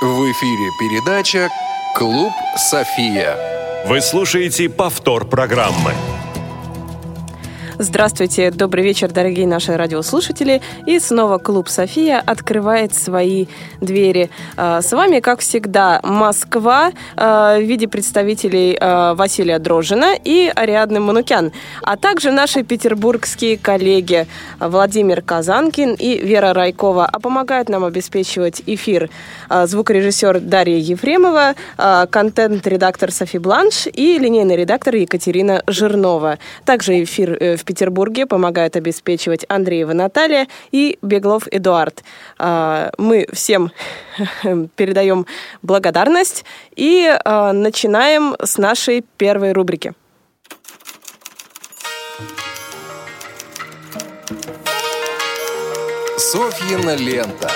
В эфире передача «Клуб София». Вы слушаете повтор программы. Здравствуйте, добрый вечер, дорогие наши радиослушатели. И снова клуб «София» открывает свои двери. А, с вами, как всегда, Москва а, в виде представителей а, Василия Дрожина и Ариадны Манукян, а также наши петербургские коллеги Владимир Казанкин и Вера Райкова. А помогают нам обеспечивать эфир звукорежиссер Дарья Ефремова, контент-редактор Софи Бланш и линейный редактор Екатерина Жирнова. Также эфир э, в в Петербурге помогают обеспечивать Андреева Наталья и Беглов Эдуард. А, мы всем передаем благодарность и а, начинаем с нашей первой рубрики. Софьина лента.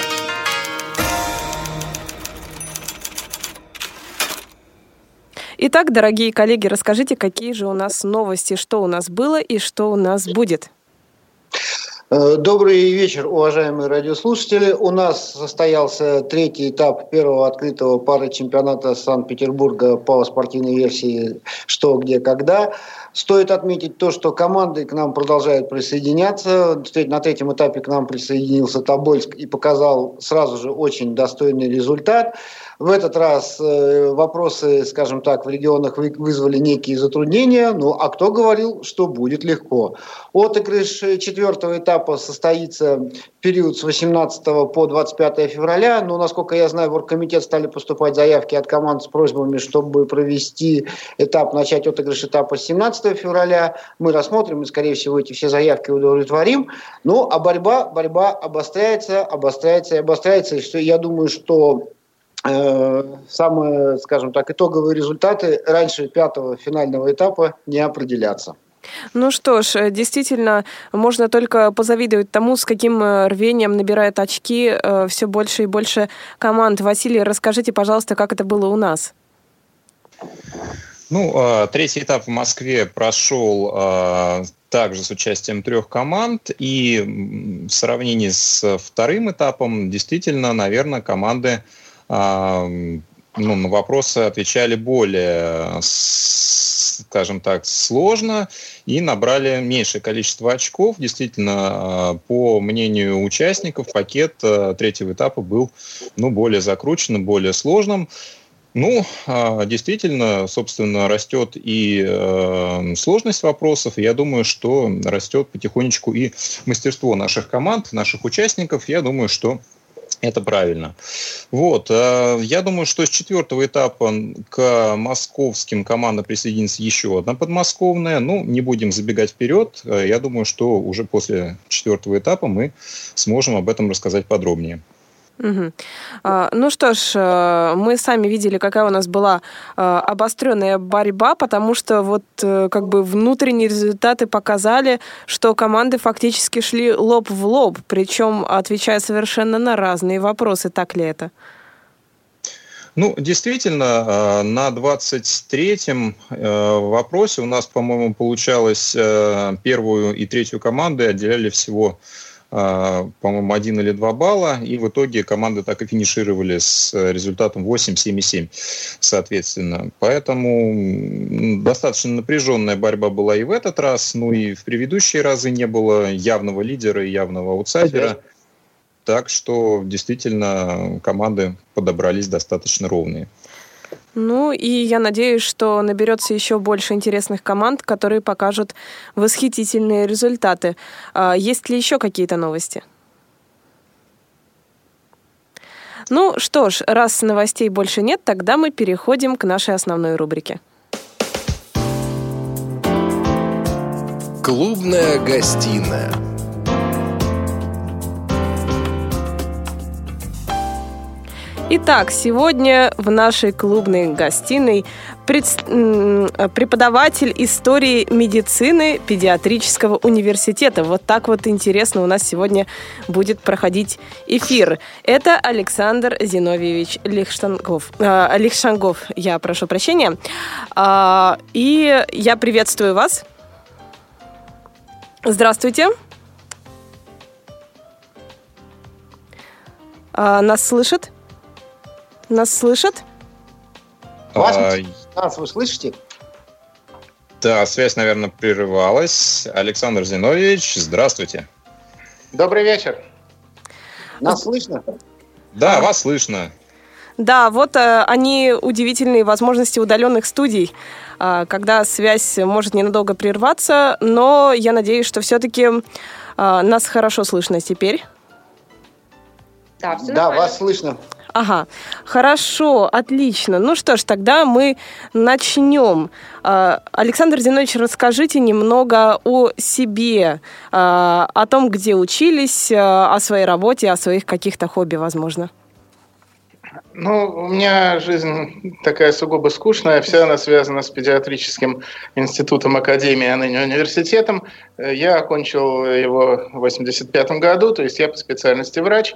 Итак, дорогие коллеги, расскажите, какие же у нас новости, что у нас было и что у нас будет. Э, добрый вечер, уважаемые радиослушатели. У нас состоялся третий этап первого открытого пары чемпионата Санкт-Петербурга по спортивной версии «Что, где, когда». Стоит отметить то, что команды к нам продолжают присоединяться. На третьем этапе к нам присоединился Тобольск и показал сразу же очень достойный результат. В этот раз э, вопросы, скажем так, в регионах вызвали некие затруднения. Ну, а кто говорил, что будет легко? Отыгрыш четвертого этапа состоится в период с 18 по 25 февраля. Но, насколько я знаю, в оргкомитет стали поступать заявки от команд с просьбами, чтобы провести этап, начать отыгрыш этапа с 17 февраля. Мы рассмотрим и, скорее всего, эти все заявки удовлетворим. Ну, а борьба, борьба обостряется, обостряется и обостряется. Что, я думаю, что Э, самые, скажем так, итоговые результаты раньше пятого финального этапа не определятся. Ну что ж, э, действительно, можно только позавидовать тому, с каким э, рвением набирает очки все больше и больше команд. Василий, расскажите, пожалуйста, как это было у нас? Ну, третий этап в Москве прошел также с участием трех команд. И в сравнении с вторым этапом, действительно, наверное, команды ну, на вопросы отвечали более, скажем так, сложно и набрали меньшее количество очков. Действительно, а, по мнению участников, пакет а, третьего этапа был ну, более закрученным, более сложным. Ну, а, действительно, собственно, растет и э, сложность вопросов. Я думаю, что растет потихонечку и мастерство наших команд, наших участников. Я думаю, что это правильно. Вот. Э, я думаю, что с четвертого этапа к московским командам присоединится еще одна подмосковная. Ну, не будем забегать вперед. Э, я думаю, что уже после четвертого этапа мы сможем об этом рассказать подробнее. Угу. Ну что ж, э, мы сами видели, какая у нас была а, обостренная борьба, потому что вот а, как бы внутренние результаты показали, что команды фактически шли лоб в лоб, причем отвечая совершенно на разные вопросы. Так ли это? Ну, действительно, на 23-м вопросе у нас, по-моему, получалось первую и третью команды отделяли всего по-моему, один или два балла, и в итоге команды так и финишировали с результатом 8, 7 и 7, соответственно. Поэтому достаточно напряженная борьба была и в этот раз, ну и в предыдущие разы не было явного лидера и явного аутсайдера. Так что действительно команды подобрались достаточно ровные. Ну и я надеюсь, что наберется еще больше интересных команд, которые покажут восхитительные результаты. А есть ли еще какие-то новости? Ну что ж, раз новостей больше нет, тогда мы переходим к нашей основной рубрике. Клубная гостиная. Итак, сегодня в нашей клубной гостиной пред... преподаватель истории медицины педиатрического университета. Вот так вот интересно у нас сегодня будет проходить эфир. Это Александр Зиновьевич Лихштангов. Э, Лихшангов, я прошу прощения. Э, и я приветствую вас. Здравствуйте. Э, нас слышит? Нас слышат? Вас, а, нас вы слышите? Да, связь, наверное, прерывалась. Александр Зиновьевич, здравствуйте. Добрый вечер. Нас слышно? Да, вас слышно. Да, вот э, они удивительные возможности удаленных студий, э, когда связь может ненадолго прерваться, но я надеюсь, что все-таки э, нас хорошо слышно теперь. Да, все да вас слышно. Ага, хорошо, отлично. Ну что ж, тогда мы начнем. А, Александр Зинович, расскажите немного о себе, а, о том, где учились, а, о своей работе, о своих каких-то хобби, возможно. Ну, у меня жизнь такая сугубо скучная, вся она связана с педиатрическим институтом Академии, а ныне университетом. Я окончил его в 85 году, то есть я по специальности врач,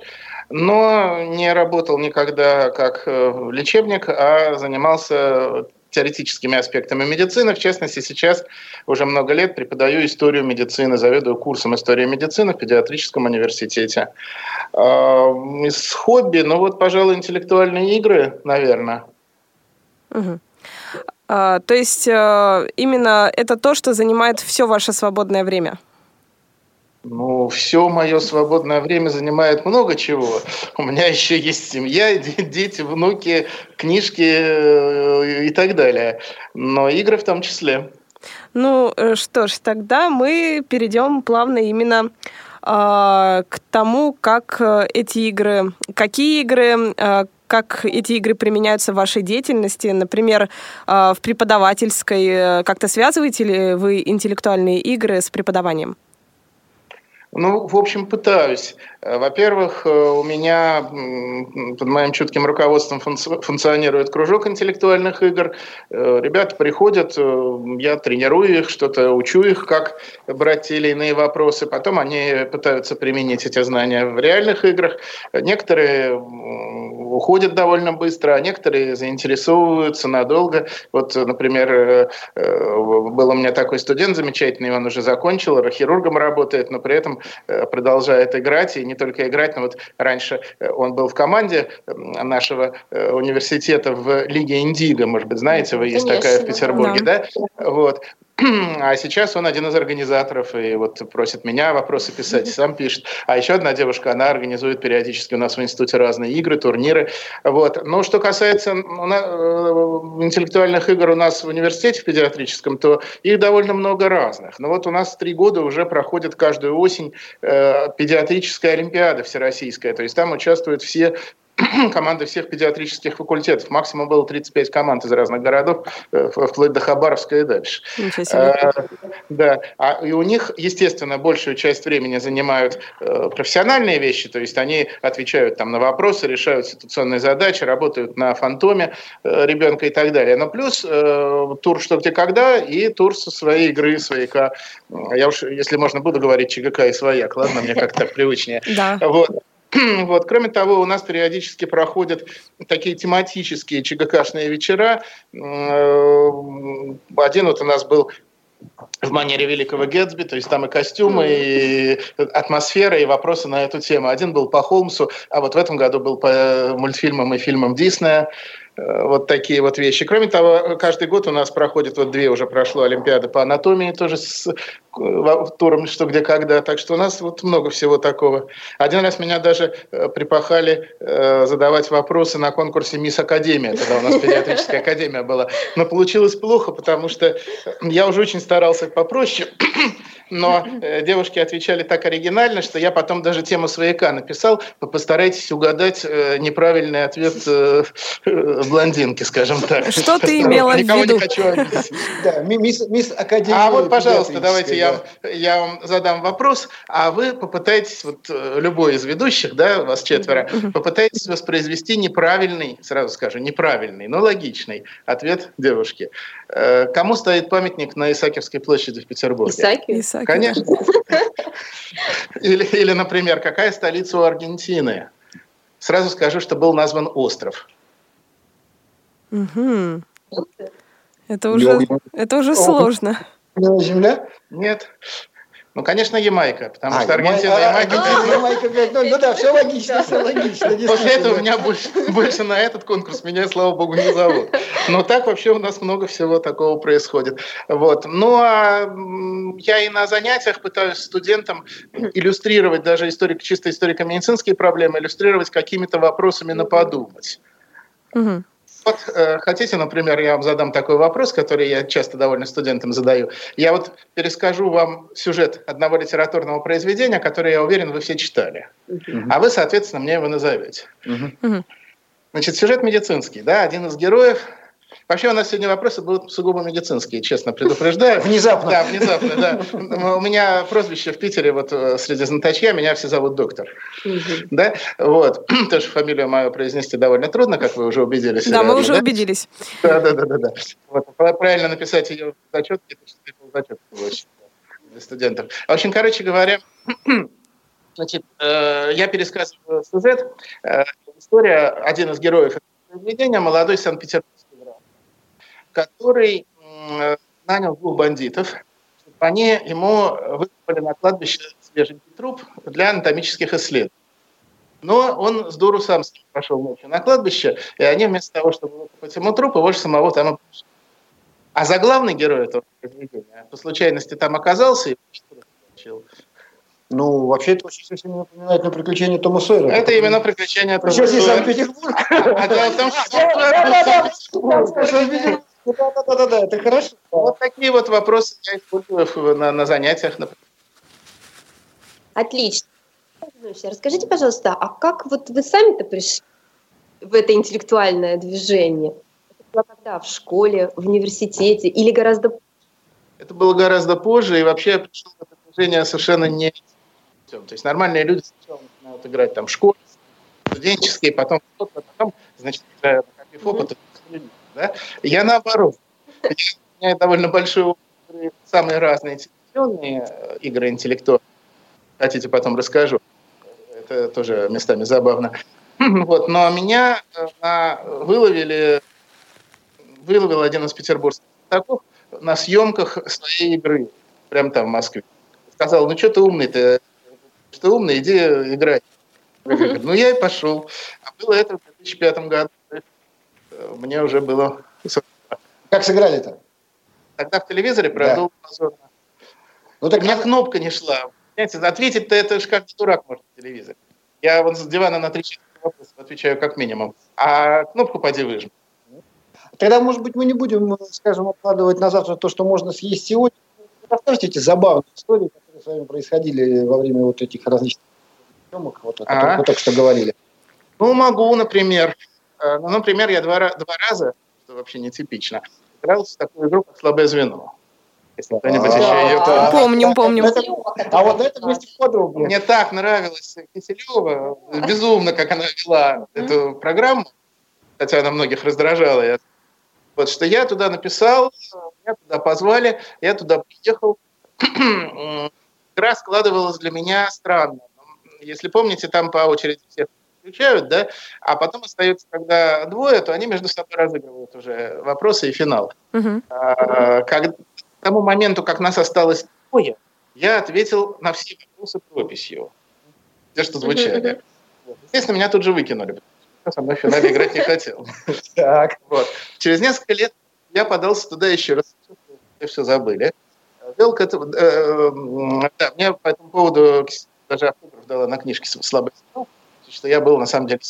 но не работал никогда как э, лечебник, а занимался теоретическими аспектами медицины. В частности, сейчас уже много лет преподаю историю медицины, заведую курсом истории медицины в педиатрическом университете. А, из хобби, ну вот, пожалуй, интеллектуальные игры, наверное. Угу. А, то есть э, именно это то, что занимает все ваше свободное время? Ну, все мое свободное время занимает много чего. У меня еще есть семья, дети, внуки, книжки э, и так далее. Но игры в том числе. Ну э, что ж, тогда мы перейдем плавно именно э, к тому, как э, эти игры, какие игры, э, как эти игры применяются в вашей деятельности, например, в преподавательской. Как-то связываете ли вы интеллектуальные игры с преподаванием? Ну, в общем, пытаюсь. Э, во-первых, э, у меня под моим чутким руководством функционирует кружок интеллектуальных игр. Э, ребята приходят, я тренирую их, что-то учу их, как брать те или иные вопросы. Потом они пытаются применить эти знания в реальных играх. Некоторые уходят довольно быстро, а некоторые заинтересовываются надолго. Вот, например, был у меня такой студент замечательный, он уже закончил, хирургом работает, но при этом продолжает играть, и не только играть, но вот раньше э, он был в команде нашего э, университета в Лиге Индиго, может быть, знаете, вы есть такая в Петербурге, да? да? Вот. А сейчас он один из организаторов и вот просит меня вопросы писать, сам пишет. А еще одна девушка, она организует периодически у нас в институте разные игры, турниры. Вот. Но что касается интеллектуальных игр у нас в университете в педиатрическом, то их довольно много разных. Но вот у нас три года уже проходит каждую осень э, педиатрическая олимпиада всероссийская. То есть там участвуют все команды всех педиатрических факультетов. Максимум было 35 команд из разных городов, э, вплоть до Хабаровска и дальше. А, да. А, и у них, естественно, большую часть времени занимают э, профессиональные вещи, то есть они отвечают там на вопросы, решают ситуационные задачи, работают на фантоме э, ребенка и так далее. Но плюс э, тур «Что, где, когда» и тур со своей игры, свояка. Я уж, если можно, буду говорить ЧГК и свояк, ладно, мне как-то привычнее. Да. Вот. Вот. Кроме того, у нас периодически проходят такие тематические ЧГКшные вечера. Э, один вот у нас был в манере великого Гэтсби, то есть там и костюмы, и атмосфера, и вопросы на эту тему. Один был по Холмсу, а вот в этом году был по мультфильмам и фильмам Диснея. Э, вот такие вот вещи. Кроме того, каждый год у нас проходит, вот две уже прошло Олимпиады по анатомии тоже с э, туром «Что, где, когда». Так что у нас вот много всего такого. Один раз меня даже э, припахали задавать вопросы на конкурсе «Мисс Академия». Тогда у нас педиатрическая академия была. Но получилось плохо, потому что я уже очень старался попроще но э, девушки отвечали так оригинально, что я потом даже тему свояка написал. Постарайтесь угадать э, неправильный ответ э, блондинки, скажем так. Что ты имела в виду? Никого не хочу Да, мисс, Академия. А вот, пожалуйста, давайте я, я вам задам вопрос, а вы попытаетесь, вот любой из ведущих, да, вас четверо, попытайтесь воспроизвести неправильный, сразу скажу, неправильный, но логичный ответ девушки. Э, кому стоит памятник на Исаакиевской площади в Петербурге? Исаакиев. Исаакиев. Конечно. Или, или, например, какая столица у Аргентины? Сразу скажу, что был назван остров. Угу. Это уже, это уже сложно. Земля? Нет. Ну, конечно, Ямайка, потому А, что Аргентина и Ямай- а, Ямайка. Аргентина, Ямайка 5-0. Ну да, все логично, все логично. После этого меня больше, больше на этот конкурс меня, слава богу, не зовут. Но так вообще у нас много всего такого происходит. Вот. Ну, а я и на занятиях пытаюсь студентам иллюстрировать даже историк, чисто историко-медицинские проблемы, иллюстрировать какими-то вопросами на подумать. Вот э, хотите, например, я вам задам такой вопрос, который я часто довольно студентам задаю. Я вот перескажу вам сюжет одного литературного произведения, которое, я уверен, вы все читали. А вы, соответственно, мне его назовете. Мгм. Значит, сюжет медицинский, да, один из героев. Вообще у нас сегодня вопросы будут сугубо медицинские, честно предупреждаю. Внезапно. Да, внезапно, да. У меня прозвище в Питере, вот э, среди знаточья, меня все зовут доктор. Да, вот. Тоже фамилию мою произнести довольно трудно, как вы уже убедились. Да, мы уже убедились. Да, да, да, да, да. Вот, пра- правильно написать ее в зачетке, это очень для студентов. В общем, короче говоря, значит, э, я пересказываю сюжет. Э, история, один из героев этого произведения, молодой санкт-петербургский который нанял двух бандитов, чтобы они ему выкопали на кладбище свеженький труп для анатомических исследований. Но он с дуру сам пошел ночью на кладбище, и они вместо того, чтобы выкопать ему труп, его же самого там и пришли. А заглавный герой этого произведения по случайности там оказался и получил. Ну, вообще это очень сильно напоминает на приключения Тома Сойера. Это именно приключение Тома Причем здесь Сойера. Санкт-Петербург. А дело в том, что. Да-да-да, это хорошо. вот такие вот вопросы я использую на, на занятиях. например. Отлично. Расскажите, пожалуйста, а как вот вы сами-то пришли в это интеллектуальное движение? Это было когда? В школе, в университете или гораздо Это было гораздо позже, и вообще я пришел в это движение совершенно не путем. То есть нормальные люди сначала начинают играть там в школе, студенческие, потом в фото, потом, значит, играют на каких опытов. Да? Я наоборот. У меня довольно большой опыт самые разные телевизионные э, игры интеллектуальные. Хотите, потом расскажу. Это тоже местами забавно. Вот, но меня э, выловили, выловил один из петербургских знатоков на съемках своей игры, прямо там в Москве. Сказал, ну что ты умный ты, что умный, иди играй. Ну я и пошел. А было это в 2005 году. Э, Мне уже было... Как сыграли-то? Тогда в телевизоре, правда, Да. позорно. Ну У так меня кнопка не шла. Понимаете, ответить-то это же каждый дурак может в телевизоре. Я вот с дивана на три часа вопросов отвечаю как минимум. А кнопку поди выжми. Тогда, может быть, мы не будем, скажем, откладывать на завтра то, что можно съесть сегодня. Расскажите эти забавные истории, которые с вами происходили во время вот этих различных съемок, вот, о которых Ага. вы только что говорили. Ну, могу, например. Э, Ну, например, я два, два раза, что вообще нетипично, играл в такую игру, как «Слабое звено». Если кто-нибудь А, еще ее помнит. Помним, помним. Это- А вот на этом месте подробнее. Мне так нравилась Киселева, безумно, как она вела эту программу, хотя она многих раздражала. Я- Вот что я туда написал, меня туда позвали, я туда приехал. Игра складывалась для меня странно. Если помните, там по очереди всех включают, да, а потом остается, когда двое, то они между собой разыгрывают уже вопросы и финал. Мгм. А, как- к тому моменту, как нас осталось двое, я ответил на все вопросы прописью. Те, что звучали. Вот. Естественно, меня тут же выкинули. со мной в финале играть не хотел. Так. Вот. Через несколько лет я подался туда еще раз. Все забыли. Вел к этому, э, да, мне по этому поводу даже автограф дала на книжке «Слабый сигнал», что я был на самом деле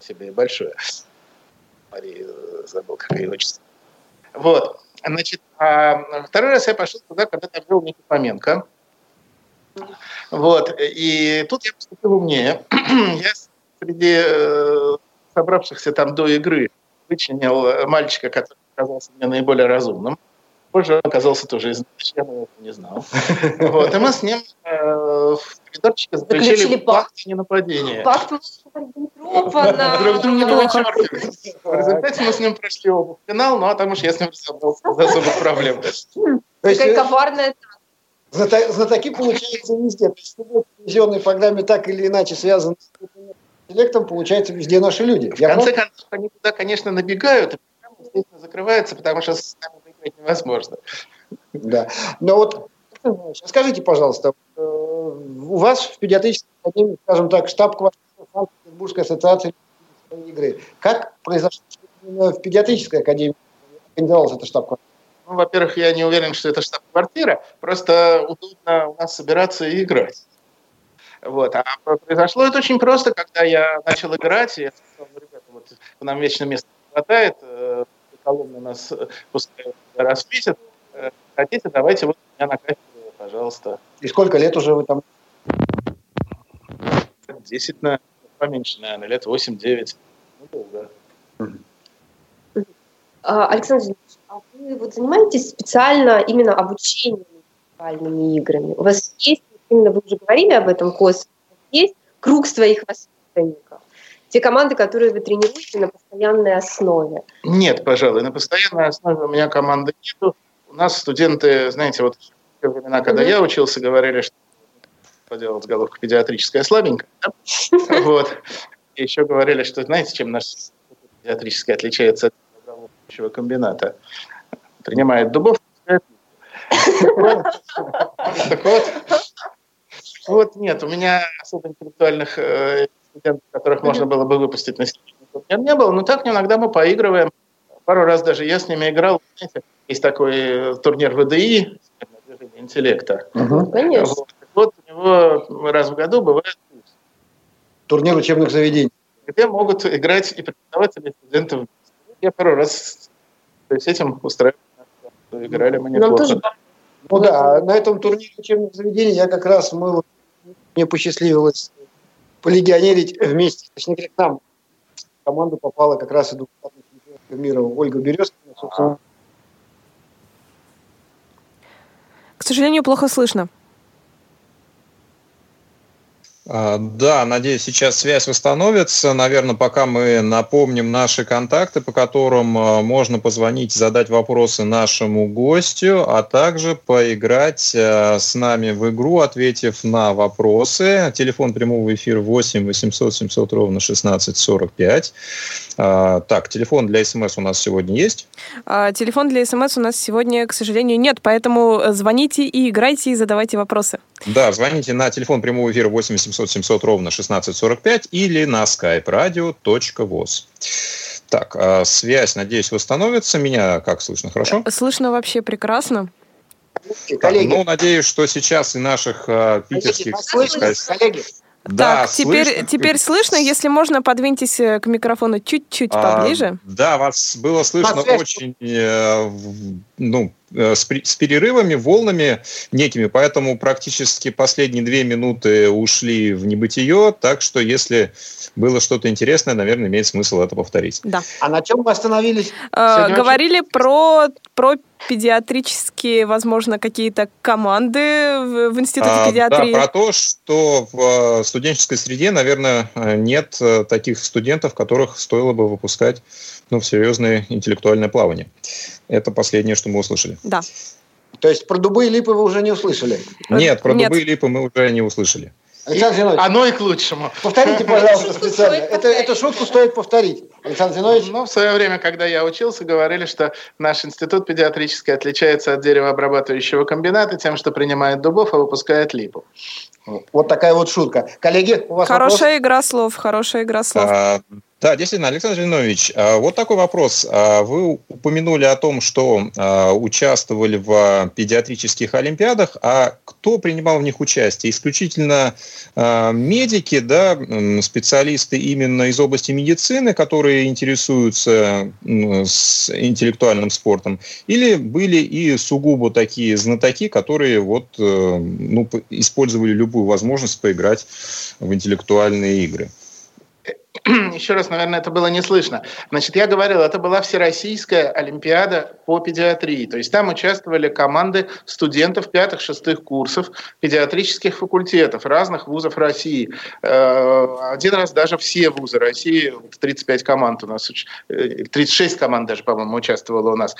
себе большое. Мария, э, забыл, как ее отчество. Вот. Значит, а второй раз я пошел туда, когда там вел Никита Фоменко. Вот. И тут я поступил умнее. я среди э, собравшихся там до игры вычленил мальчика, который оказался мне наиболее разумным. Позже он оказался тоже из я этого не знал. Вот. И мы с ним э, в коридорчике Заключили заключили пакт. ненападения. Пакт Риббентропа, Друг друга Неплохо. вычеркивали. В результате мы с ним прошли оба в финал, ну а там уж я с ним разобрался без особых проблем. То есть Какая э, коварная зната- знатоки, получается, везде. То есть в телевизионной программе так или иначе связан с интеллектом, получается, везде наши люди. В конце концов, они туда, конечно, набегают, и программа, естественно, закрывается, потому что с нами выиграть невозможно. Да. Но вот скажите, пожалуйста, э, у вас в педиатрической академии, скажем так, штаб-квартира Санкт-Петербургской ассоциации игры. Как произошло, в педиатрической академии организовалась эта штаб-квартира? Ну, во-первых, я не уверен, что это штаб-квартира. Просто удобно у нас собираться и играть. Вот. А произошло это очень просто, когда я начал играть, я сказал, ну, ребята, вот нам вечно места не хватает, э, колонны нас пускают раз в месяц, э, хотите, давайте вот меня на кафедру, пожалуйста. И сколько лет уже вы там? Десять, наверное, поменьше, наверное, лет восемь-девять. Ну, долго. А, Александр Зинович, а вы вот занимаетесь специально именно обучением интеллектуальными играми? У вас есть, именно вы уже говорили об этом, Кос, есть круг своих воспитанников? Те команды, которые вы тренируете на постоянной основе? Нет, пожалуй, на постоянной основе у меня команды нету. У нас студенты, знаете, вот те времена, когда я учился, говорили, что поделал с головкой педиатрическая слабенькая. Вот. Еще говорили, что знаете, чем наш педиатрический отличается от добровольчего комбината? Принимает дубов, Так вот, вот нет, у меня особо интеллектуальных э, студентов, которых можно было бы выпустить на степень, не было, но так иногда мы поигрываем. Пару раз даже я с ними играл. Знаете, есть такой э, турнир ВДИ, интеллекта. Угу. Конечно. Вот, вот у него раз в году бывает турнир учебных заведений, где могут играть и преподаватели, и студенты. Я пару раз с этим устраивал. Играли мы неплохо. Тоже... Ну да, на этом турнире учебных заведений я как раз, мы, мне посчастливилось полегионерить вместе, точнее к нам в команду попала как раз и двукратная мира Ольга Березкина, собственно. К сожалению, плохо слышно. А, да, надеюсь, сейчас связь восстановится. Наверное, пока мы напомним наши контакты, по которым а, можно позвонить, задать вопросы нашему гостю, а также поиграть а, с нами в игру, ответив на вопросы. Телефон прямого эфира 8 800 700 ровно 16 45. Так, телефон для СМС у нас сегодня есть? Телефон для СМС у нас сегодня, к сожалению, нет, поэтому звоните и играйте, и задавайте вопросы. Да, звоните на телефон прямого эфира 8 800 700 ровно 1645 или на skype radio.voz. Так, а связь, надеюсь, восстановится. Меня как слышно? Хорошо? Слышно вообще прекрасно. Так, ну, надеюсь, что сейчас и наших э, питерских... Коллеги, коллеги, да, так, теперь, слышно. теперь слышно. Если можно, подвиньтесь э, к микрофону чуть-чуть а, поближе. Да, вас было слышно очень, э, ну, с, с перерывами, волнами некими, поэтому практически последние две минуты ушли в небытие, так что если было что-то интересное, наверное, имеет смысл это повторить. Да. А на чем мы остановились? Э, говорили про, про педиатрические, возможно, какие-то команды в, в Институте а, педиатрии? Да, про то, что в э, студенческой среде, наверное, нет э, таких студентов, которых стоило бы выпускать ну, в серьезное интеллектуальное плавание. Это последнее, что мы услышали. Да. То есть про дубы и липы вы уже не услышали? Нет, про Нет. дубы и липы мы уже не услышали. Александр Зинович. Оно и к лучшему. Повторите, пожалуйста, специально. Это, эту шутку стоит повторить. Александр Зинович. Ну, в свое время, когда я учился, говорили, что наш институт педиатрический отличается от деревообрабатывающего комбината тем, что принимает дубов, а выпускает липу. Вот такая вот шутка. Коллеги, у вас Хорошая вопрос? игра слов, хорошая игра слов. А, да, действительно, Александр Зинович, а, вот такой вопрос. А, вы упомянули о том, что а, участвовали в педиатрических олимпиадах, а кто принимал в них участие? Исключительно медики, да, специалисты именно из области медицины, которые интересуются с интеллектуальным спортом, или были и сугубо такие знатоки, которые вот, э, ну, использовали любую возможность поиграть в интеллектуальные игры? еще раз, наверное, это было не слышно. Значит, я говорил, это была Всероссийская Олимпиада по педиатрии. То есть там участвовали команды студентов пятых-шестых курсов педиатрических факультетов разных вузов России. Э, один раз даже все вузы России, 35 команд у нас, 36 э, команд даже, по-моему, участвовало у нас.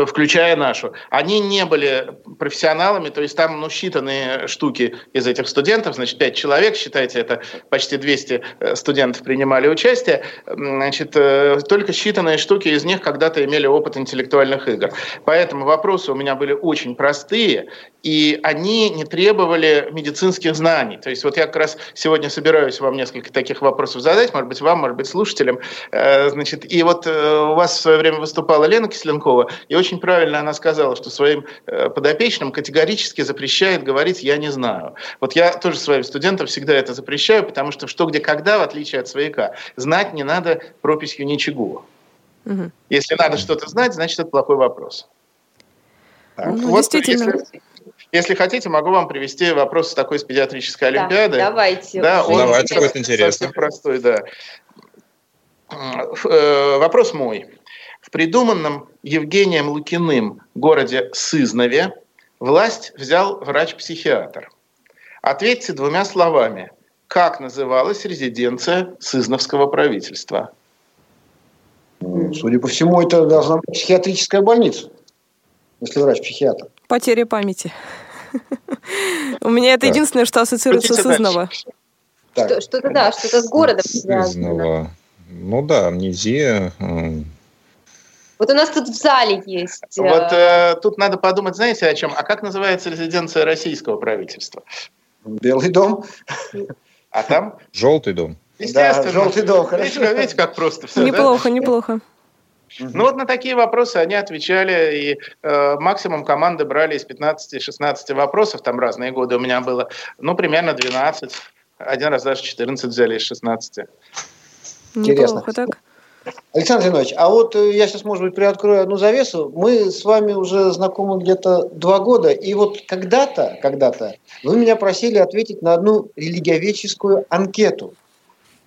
Э, включая нашу, они не были профессионалами, то есть там ну, считанные штуки из этих студентов, значит, 5 человек, считайте, это почти 200 э, студентов принимали участие, значит, э, только считанные штуки из них когда-то имели опыт интеллектуальных игр. Поэтому вопросы у меня были очень простые, и они не требовали медицинских знаний. То есть вот я как раз сегодня собираюсь вам несколько таких вопросов задать, может быть, вам, может быть, слушателям. Значит, и вот у вас в свое время выступала Лена Кисленкова, и очень правильно она сказала, что своим э, подопечным категорически запрещает говорить «я не знаю». Вот я тоже своим студентам всегда это запрещаю, потому что что, где, когда, в отличие от свояка, знать не надо прописью ничего. Угу. Если надо что-то знать, значит, это плохой вопрос. Так, ну, вот действительно. Если, если хотите, могу вам привести вопрос такой с педиатрической олимпиады. Да, давайте. Да, он давайте, будет интересно. Совсем простой, да. Э, вопрос мой. В придуманном Евгением Лукиным городе Сызнове власть взял врач-психиатр. Ответьте двумя словами. Как называлась резиденция Сызновского правительства? Судя по всему, это должна быть психиатрическая больница, если врач-психиатр. Потеря памяти. У меня это единственное, что ассоциируется с Сызново. Что-то, да, что-то с городом связано. Ну да, амнезия, вот у нас тут в зале есть. Вот э, тут надо подумать, знаете, о чем? А как называется резиденция российского правительства? Белый дом. А там? Желтый дом. Естественно. Да, желтый дом, хорошо. Видите, видите, как просто все, Неплохо, да? неплохо. Ну вот на такие вопросы они отвечали, и э, максимум команды брали из 15-16 вопросов, там разные годы у меня было, ну примерно 12, один раз даже 14 взяли из 16. Интересно. Неплохо так. Александр Зинович, а вот э, я сейчас, может быть, приоткрою одну завесу. Мы с вами уже знакомы где-то два года, и вот когда-то, когда-то вы меня просили ответить на одну религиоведческую анкету.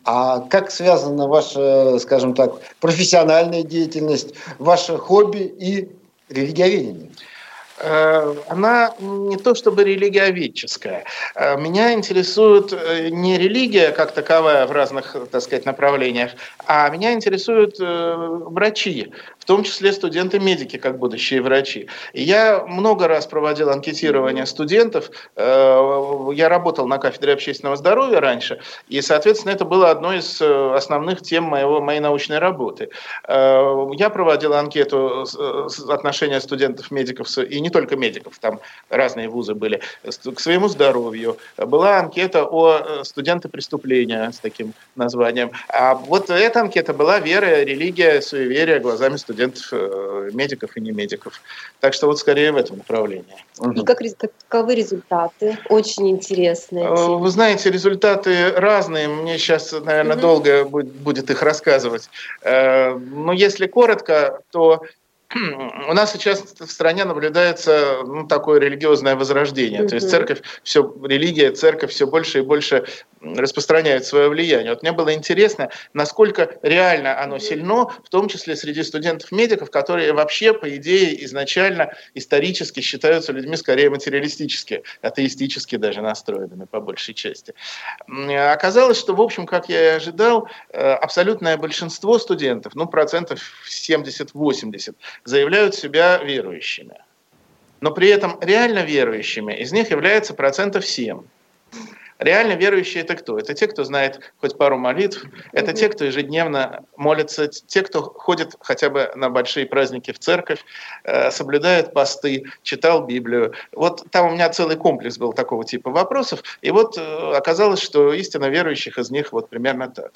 А как связана ваша, скажем так, профессиональная деятельность, ваше хобби и религиоведение? Э, она не то чтобы религиоведческая. Э, меня интересует э, не религия как таковая в разных, так сказать, направлениях, а меня интересуют врачи, в том числе студенты-медики, как будущие врачи. Я много раз проводил анкетирование студентов. Я работал на кафедре общественного здоровья раньше, и, соответственно, это было одной из основных тем моего, моей научной работы. Я проводил анкету отношения студентов-медиков и не только медиков, там разные вузы были, к своему здоровью. Была анкета о э, студенты преступления с таким названием. А вот эта анкета была вера, религия, суеверие глазами студентов, э, медиков и не медиков. Так что вот скорее в этом направлении. И как, каковы результаты? Очень интересные. Э, вы знаете, результаты разные. Мне сейчас, наверное, угу. долго будет их рассказывать. Но если коротко, то у нас сейчас в стране наблюдается ну, такое религиозное возрождение. Mm-hmm. То есть церковь, все, религия, церковь все больше и больше распространяет свое влияние. Вот мне было интересно, насколько реально оно сильно, в том числе среди студентов-медиков, которые вообще, по идее, изначально исторически считаются людьми скорее материалистически, атеистически даже настроенными по большей части. Оказалось, что, в общем, как я и ожидал, э, абсолютное большинство студентов, ну, процентов 70-80, заявляют себя верующими. Но при этом реально верующими из них является процентов 7. Реально верующие это кто? Это те, кто знает хоть пару молитв, это те, кто ежедневно молится, те, кто ходит хотя бы на большие праздники в церковь, э, соблюдает посты, читал Библию. Вот там у меня целый комплекс был такого типа вопросов, и вот э, оказалось, что истинно верующих из них вот примерно так.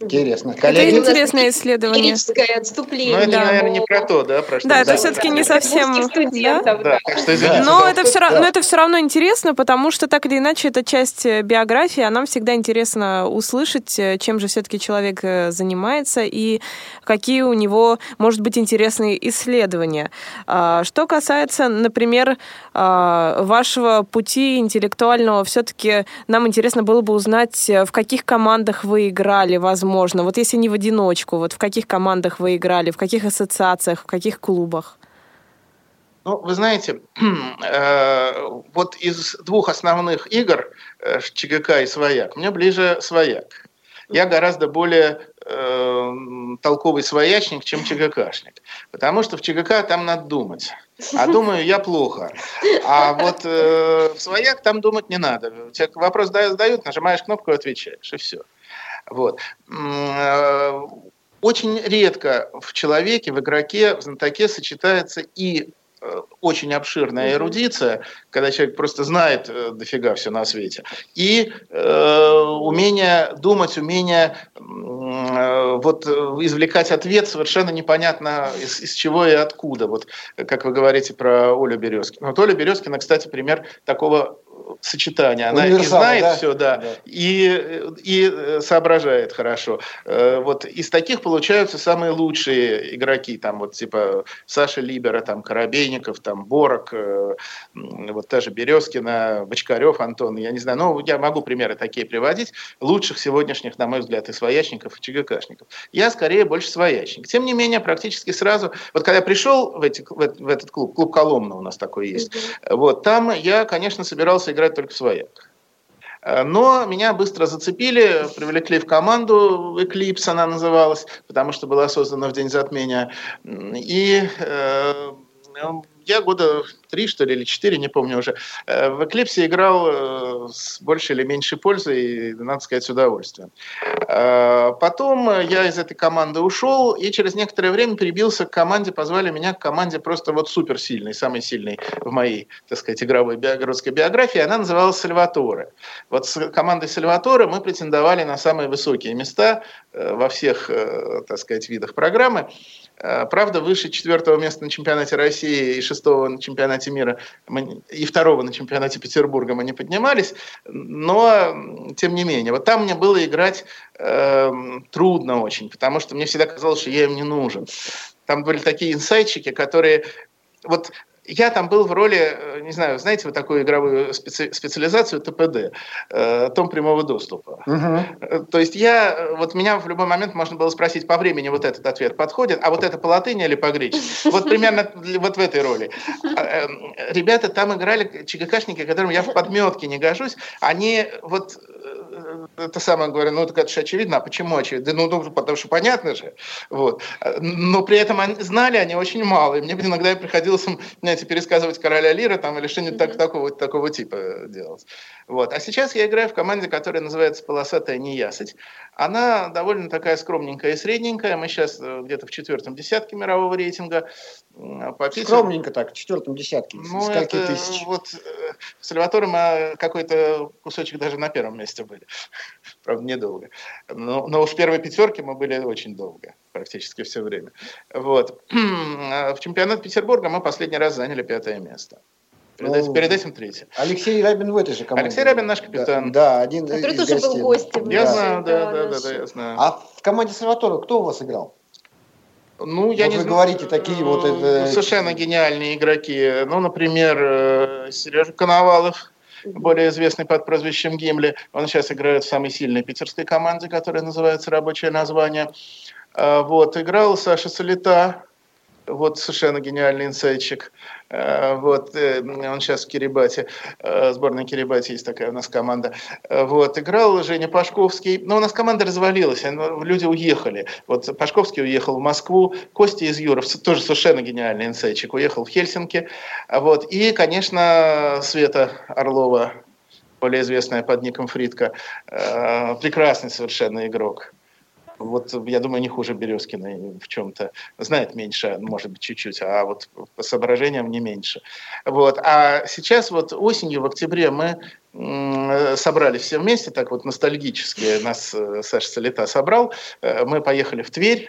Интересно. Коллеги... Это интересное исследование. отступление. Но это, да. наверное, не про то, да? Про что да, это все-таки не совсем... Студентов, да? Да, что, извините, но, это все, равно, но это все равно интересно, потому что так или иначе это часть э, биографии, а нам всегда интересно услышать, э, чем же все-таки человек э, занимается и какие у него, может быть, интересные исследования. А, что касается, например, а, вашего пути интеллектуального, все-таки нам интересно было бы узнать, в каких командах вы играли, возможно, возможно? Вот если не в одиночку, вот в каких командах вы играли, в каких ассоциациях, в каких клубах? Ну, вы знаете, э, вот из двух основных игр, э, ЧГК и Свояк, мне ближе Свояк. я гораздо более э, толковый своячник, чем ЧГКшник. Потому что в ЧГК там надо думать. А думаю я плохо. А вот э, в свояк там думать не надо. Тебе вопрос задают, нажимаешь кнопку и отвечаешь, и все. Вот. Э, очень редко в человеке, в игроке, в знатоке сочетается и Э, очень обширная эрудиция, когда человек просто знает э, дофига все на свете, и э, умение думать, умение э, вот извлекать ответ совершенно непонятно из, из чего и откуда. Вот как вы говорите про Олю Березкину. Вот Оля Березкина, кстати, пример такого сочетание. Она и знает да? все, да, да. И, и э, соображает хорошо. Э, вот из таких получаются самые лучшие игроки, там вот типа Саша Либера, там Коробейников, там Борок, э, вот та же Березкина, Бочкарев, Антон, я не знаю, ну я могу примеры такие приводить, лучших сегодняшних, на мой взгляд, и своячников, и ЧГКшников. Я скорее больше своячник. Тем не менее, практически сразу, вот когда я пришел в, эти, в, в этот клуб, клуб Коломна у нас такой есть, mm-hmm. вот там я, конечно, собирался играть только в свояк. Э, но меня быстро зацепили, привлекли в команду, Eclipse она называлась, потому что была создана в день затмения. И э, я года три, что ли, или четыре, не помню уже, э, в Эклипсе играл э, с большей или меньшей пользой, и, надо сказать, с удовольствием. Э, потом я из этой команды ушел, и через некоторое время прибился к команде, позвали меня к команде просто вот суперсильной, самой сильной в моей, так сказать, игровой биографской биографии, она называлась Сальваторе. Вот с командой Сальваторе мы претендовали на самые высокие места во всех, так сказать, видах программы. Э, правда, выше четвертого места на чемпионате России и шестого на чемпионате мира и второго на чемпионате Петербурга мы не поднимались, но тем не менее. Вот там мне было играть э, трудно очень, потому что мне всегда казалось, что я им не нужен. Там были такие инсайчики, которые... Вот я там был в роли, э, не знаю, знаете, вот такую игровую специ, специализацию ТПД, э, том прямого доступа. Угу. То есть я, вот меня в любой момент можно было спросить по времени вот этот ответ подходит, а вот это по латыни или по гречески? Вот примерно вот в этой роли. А, ребята там играли, ЧГКшники, которым я в подметке не гожусь, они вот это самое говорю, ну это же очевидно, а почему очевидно? Да, ну, ну, потому что понятно же. Вот. Но при этом они, знали они очень мало. И мне иногда приходилось, знаете, пересказывать короля Лира там, или что-нибудь mm-hmm. так, такого, такого типа делать. Вот. А сейчас я играю в команде, которая называется «Полосатая неясыть». Она довольно такая скромненькая и средненькая. Мы сейчас э, где-то в четвертом десятке мирового рейтинга. По Скромненько так, в четвертом десятке. Ну, это, тысяч? Вот, э, в Сальваторе мы какой-то кусочек даже на первом месте были. Правда, недолго. Но, но уж в первой пятерке мы были очень долго, практически все время. Вот. В чемпионат Петербурга мы последний раз заняли пятое место. Перед, ну, этим, перед этим третье. Алексей Рабин в этой же команде. Алексей Рабин наш капитан. Да, да один Который из тоже гостей. был гостем. Я да. знаю, да, да, да, да, я знаю. А в команде Сальватора кто у вас играл? Ну, я вот не вы знаю. говорите такие вот это... Совершенно гениальные игроки. Ну, например, э, Сережа Коновалов, более известный под прозвищем Гимли. Он сейчас играет в самой сильной питерской команде, которая называется «Рабочее название». А, вот, играл Саша Солита, вот совершенно гениальный инсайдчик. Э, вот, э, он сейчас в Кирибате, э, сборная Кирибати есть такая у нас команда. Вот, играл Женя Пашковский. Но у нас команда развалилась, люди уехали. Вот Пашковский уехал в Москву, Костя из Юров, тоже совершенно гениальный инсайдчик, уехал в Хельсинки. Вот, и, конечно, Света Орлова, более известная под ником Фридка, прекрасный совершенно игрок вот я думаю, не хуже Березкина в чем-то. Знает меньше, может быть, чуть-чуть, а вот по соображениям не меньше. Вот. А сейчас вот осенью, в октябре мы собрались все вместе, так вот ностальгически нас э, Саша Солита собрал. Э, мы поехали в Тверь,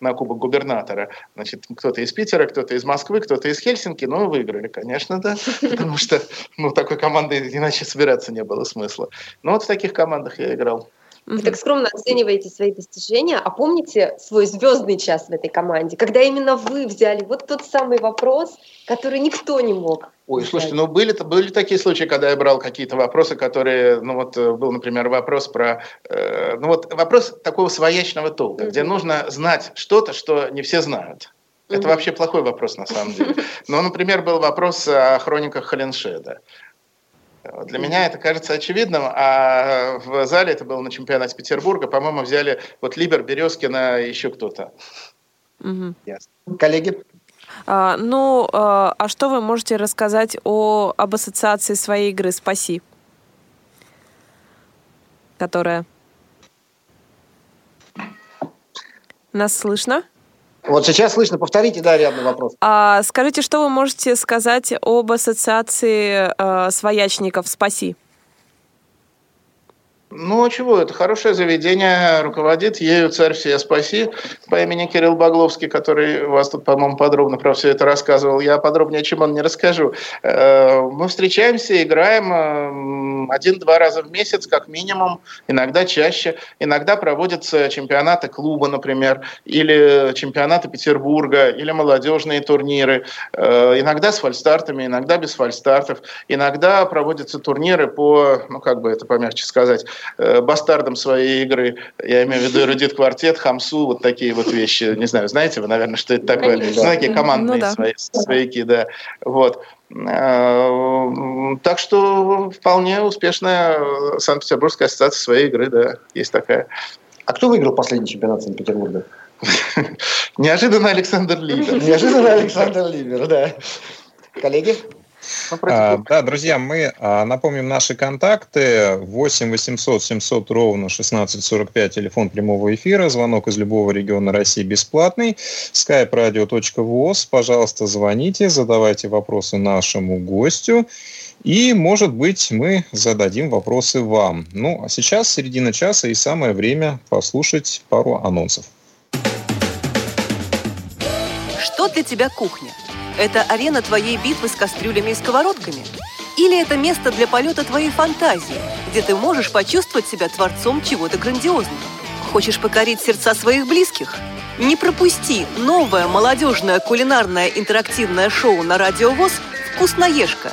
на Кубок губернатора. Значит, кто-то из Питера, кто-то из Москвы, кто-то из Хельсинки, но выиграли, конечно, да, потому что ну, такой команды иначе собираться не было смысла. Но вот в таких командах я играл. Вы так скромно оцениваете свои достижения, а помните свой звездный час в этой команде, когда именно вы взяли вот тот самый вопрос, который никто не мог. Ой, слушайте, ну были, были такие случаи, когда я брал какие-то вопросы, которые, ну вот э, был, например, вопрос про, э, ну вот вопрос такого своячного толка, mm-hmm. где нужно знать что-то, что не все знают. Это mm-hmm. вообще плохой вопрос на самом деле. Но, например, был вопрос о хрониках Холеншеда. Для меня это кажется очевидным, а в зале это было на чемпионате Петербурга, по-моему, взяли вот Либер, Березкина и еще кто-то. Угу. Ясно. Коллеги? А, ну, а, а что вы можете рассказать о, об ассоциации своей игры «Спаси», которая... Нас слышно? Вот сейчас слышно. Повторите, да, рядный вопрос. А, скажите, что вы можете сказать об ассоциации э, своячников «Спаси»? Ну, а чего, это хорошее заведение, руководит ею царь всея спаси по имени Кирилл Багловский, который вас тут, по-моему, подробно про все это рассказывал. Я подробнее, чем он, не расскажу. Э, мы встречаемся, играем один-два раза в месяц, как минимум, иногда чаще. Иногда проводятся чемпионаты клуба, например, или чемпионаты Петербурга, или молодежные турниры. Э, иногда с фальстартами, иногда без фальстартов. Иногда проводятся турниры по, ну, как бы это помягче сказать, Э, бастардом своей игры. Я имею в виду эрудит квартет, хамсу, вот такие вот вещи. Не знаю, знаете вы, наверное, что это такое? Конечно. Ну, такие командные ну, да. свои, свояки, да. Вот. Э, так что вполне успешная Санкт-Петербургская ассоциация своей игры, да, есть такая. А кто выиграл последний чемпионат Санкт-Петербурга? Неожиданно Александр Либер. Неожиданно Александр Либер, да. Коллеги? А, да, друзья, мы а, напомним наши контакты. 8 800 700 ровно 1645, телефон прямого эфира, звонок из любого региона России бесплатный. skype radio.voz, пожалуйста, звоните, задавайте вопросы нашему гостю. И, может быть, мы зададим вопросы вам. Ну, а сейчас середина часа и самое время послушать пару анонсов. Что для тебя кухня? Это арена твоей битвы с кастрюлями и сковородками? Или это место для полета твоей фантазии, где ты можешь почувствовать себя творцом чего-то грандиозного? Хочешь покорить сердца своих близких? Не пропусти новое молодежное кулинарное интерактивное шоу на Радио ВОЗ «Вкусноежка».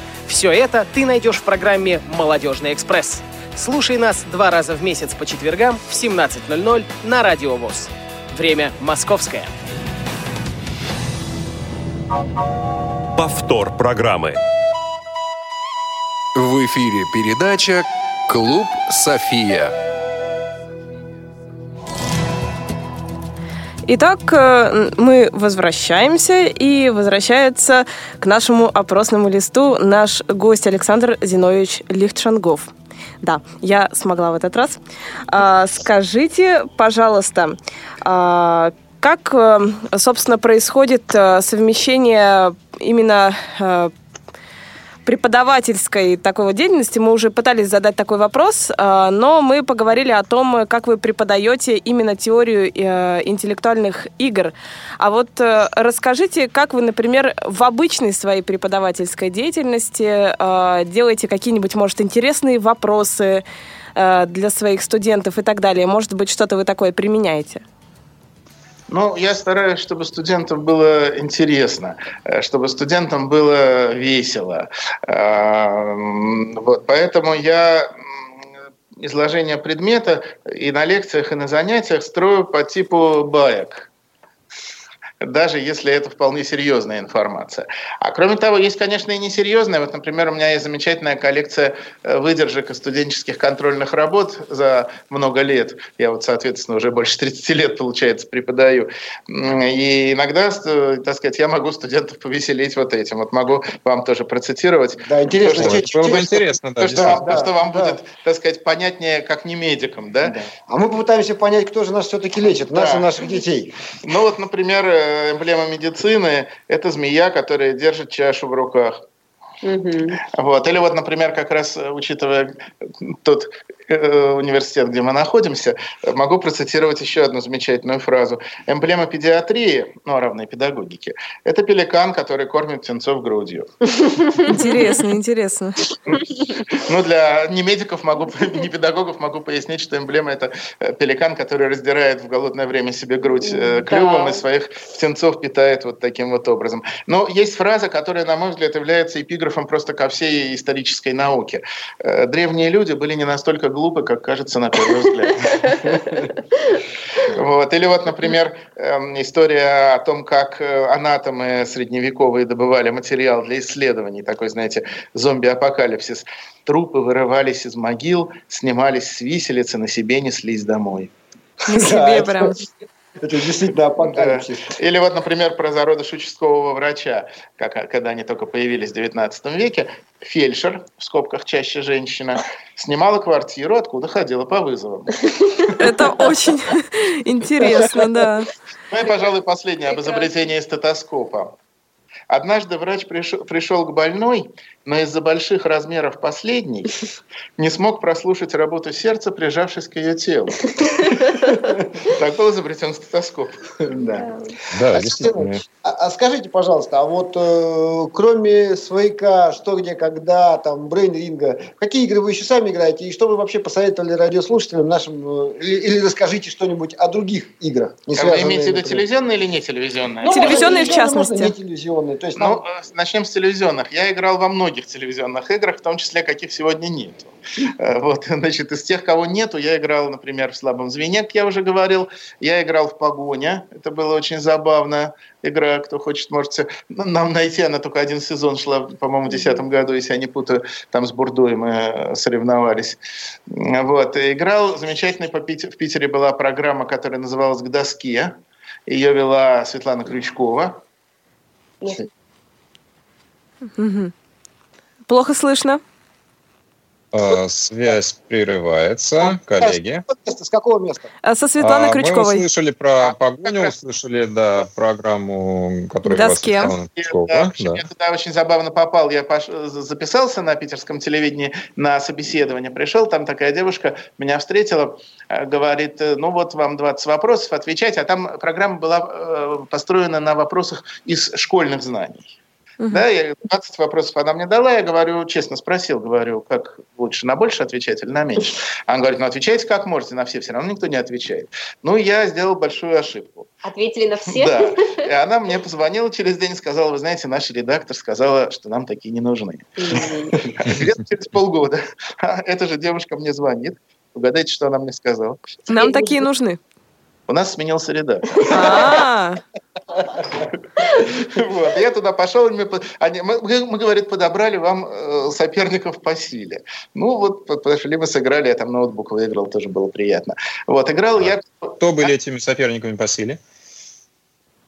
все это ты найдешь в программе «Молодежный экспресс». Слушай нас два раза в месяц по четвергам в 17.00 на Радио ВОЗ. Время московское. Повтор программы. В эфире передача «Клуб София». Итак, э, мы возвращаемся, и возвращается к нашему опросному листу наш гость Александр Зинович Лихтшангов. Да, я смогла в этот раз. А, скажите, пожалуйста, а, как, э, собственно, происходит э, совмещение именно преподавательской такой вот деятельности мы уже пытались задать такой вопрос, э, но мы поговорили о том, как вы преподаете именно теорию э, интеллектуальных игр. А вот э, расскажите, как вы, например, в обычной своей преподавательской деятельности делаете какие-нибудь, может, интересные вопросы для своих студентов и так далее. Может быть, что-то вы такое применяете? Ну, я стараюсь, чтобы студентам было интересно, э, чтобы студентам было весело. А, вот, поэтому я изложение предмета и на лекциях, и на занятиях строю по типу баек даже если это вполне серьезная информация. А кроме того, есть, конечно, и несерьезная. Вот, например, у меня есть замечательная коллекция э, выдержек и студенческих контрольных работ за много лет. Я вот, соответственно, уже больше 30 лет, получается, преподаю. И иногда, э, так сказать, я могу студентов повеселить вот этим. Вот могу вам тоже процитировать. Да, интересно. То, что, было бы интересно, да. То, что, вам, да, что вам да. будет, так сказать, понятнее, как не медикам, да? да. А мы попытаемся понять, кто же нас все-таки лечит, да. нас и наших детей. Ну вот, например, э, эмблема медицины – это змея, которая держит чашу в руках. Угу. Вот. Или вот, например, как раз учитывая тот э, университет, где мы находимся, могу процитировать еще одну замечательную фразу. Эмблема педиатрии, ну, равной педагогики, это пеликан, который кормит птенцов грудью. Интересно, интересно. Ну, для не медиков могу, не педагогов могу пояснить, что эмблема это э, пеликан, который раздирает в голодное время себе грудь э, клювом и своих птенцов питает вот таким вот образом. Но есть фраза, которая, на мой взгляд, является эпиграфом просто ко всей исторической науке. Э, древние люди были не настолько глупы, как кажется на первый взгляд. Вот. Или вот, например, эм, история о том, как анатомы средневековые добывали материал для исследований, такой, знаете, зомби-апокалипсис. Трупы вырывались из могил, снимались с виселицы, на себе неслись домой. На себе прям. Это действительно апокалипсис. Да. Или вот, например, про зародыш участкового врача, как, когда они только появились в XIX веке. Фельдшер, в скобках чаще женщина, снимала квартиру, откуда ходила по вызовам. Это очень интересно, да. Ну и, пожалуй, последнее об изобретении стетоскопа. Однажды врач пришел, пришел к больной, но из-за больших размеров последней не смог прослушать работу сердца, прижавшись к ее телу. Так был изобретен стетоскоп. Да, да действительно. А, а скажите, пожалуйста, а вот э, кроме свояка, что, где, когда, там, брейн ринга, какие игры вы еще сами играете, и что вы вообще посоветовали радиослушателям нашим, э, или, или расскажите что-нибудь о других играх? Не а вы имеете в виду телевизионные или не телевизионные? Ну, телевизионные в частности. не телевизионные. То есть, ну, там... э, начнем с телевизионных. Я играл во многих телевизионных играх, в том числе, каких сегодня нет. Э, вот, значит, из тех, кого нету, я играл, например, в «Слабом звене», как я уже говорил. Я играл в «Погоня». Это было очень забавно игра, кто хочет, можете нам найти. Она только один сезон шла, по-моему, в 2010 году, если я не путаю, там с Бурдой мы э, соревновались. Вот. И играл замечательный в Питере была программа, которая называлась «К доске». Ее вела Светлана Крючкова. Плохо слышно. А, связь прерывается, коллеги. С какого места? А, со Светланой а, Крючковой. Мы услышали про погоню, услышали, да, программу, которую Доске. Крючкова. Да, да. Я туда очень забавно попал. Я пош... записался на питерском телевидении на собеседование. Пришел, там такая девушка меня встретила, э, говорит, э, ну вот вам 20 вопросов, отвечать. А там программа была э, построена на вопросах из школьных знаний. Uh-huh. Да, я 20 вопросов она мне дала, я говорю, честно спросил, говорю, как лучше, на больше отвечать или на меньше? Она говорит, ну отвечайте как можете на все, все равно никто не отвечает. Ну, я сделал большую ошибку. Ответили на все? Да. И она мне позвонила через день и сказала, вы знаете, наш редактор сказала, что нам такие не нужны. Где-то через полгода эта же девушка мне звонит. Угадайте, что она мне сказала. Нам такие нужны. У нас сменился редактор. А. Вот, я туда пошел, мы, мы, говорит, подобрали вам э, соперников по силе. Ну вот, подошли, мы сыграли, я там ноутбук выиграл, тоже было приятно. Вот, играл я... Кто были этими соперниками по силе?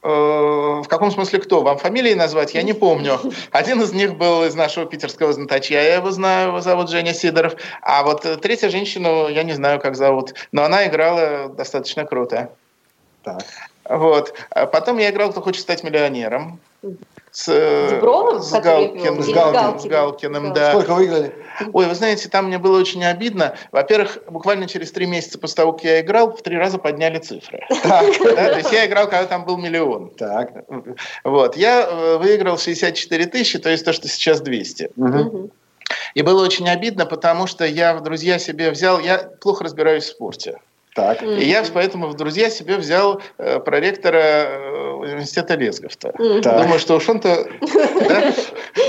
Э, в каком смысле кто? Вам фамилии назвать? Я не помню. Один из них был из нашего питерского знаточья, я его знаю, его зовут Женя Сидоров. А вот третья женщину я не знаю, как зовут. Но она играла достаточно круто. Так. Вот. А потом я играл «Кто хочет стать миллионером». С, с Бровом? С, Галкин, с, Галкин, с Галкиным, да. Сколько выиграли? Ой, вы знаете, там мне было очень обидно. Во-первых, буквально через три месяца после того, как я играл, в три раза подняли цифры. Так. Да, то есть я играл, когда там был миллион. Так. Вот. Я э, выиграл 64 тысячи, то есть то, что сейчас 200. Угу. И было очень обидно, потому что я в друзья себе взял... Я плохо разбираюсь в спорте. Так. Mm-hmm. И я поэтому в друзья себе взял э, проректора э, университета Лесговта. Mm-hmm. Думаю, что уж он-то... Да?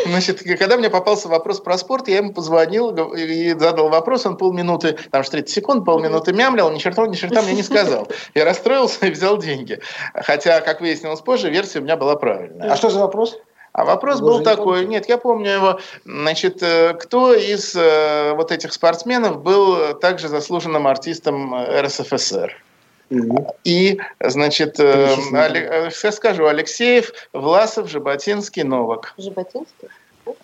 Значит, когда мне попался вопрос про спорт, я ему позвонил и задал вопрос, он полминуты, там же 30 секунд, полминуты мямлил, ни черта, ни черта мне не сказал. Я расстроился и взял деньги. Хотя, как выяснилось позже, версия у меня была правильная. А что за вопрос? А вопрос Вы был такой, не нет, я помню его, значит, э, кто из э, вот этих спортсменов был также заслуженным артистом РСФСР? И, значит, э, я скажу, Алексеев, Власов, Жаботинский, Новак. Жаботинский?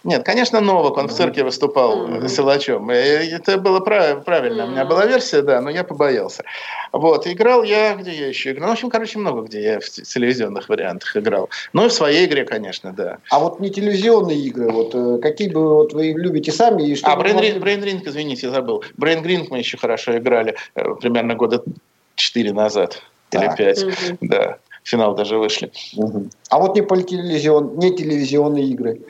Нет, конечно, Новак, он в цирке выступал mm-hmm. силачом. Это было прав- правильно. Mm-hmm. У меня была версия, да, но я побоялся. Вот, играл я, где я еще играл? Ну, в общем, короче, много где я в телевизионных вариантах играл. Ну, и в своей игре, конечно, да. А вот не телевизионные игры, вот э, какие бы вот вы любите сами? И что а, Brain, могли... Ring, извините, я забыл. Brain Ring мы еще хорошо играли э, примерно года четыре назад или пять. Mm-hmm. Да финал даже вышли. Угу. А вот не, телевизион, не телевизионные игры.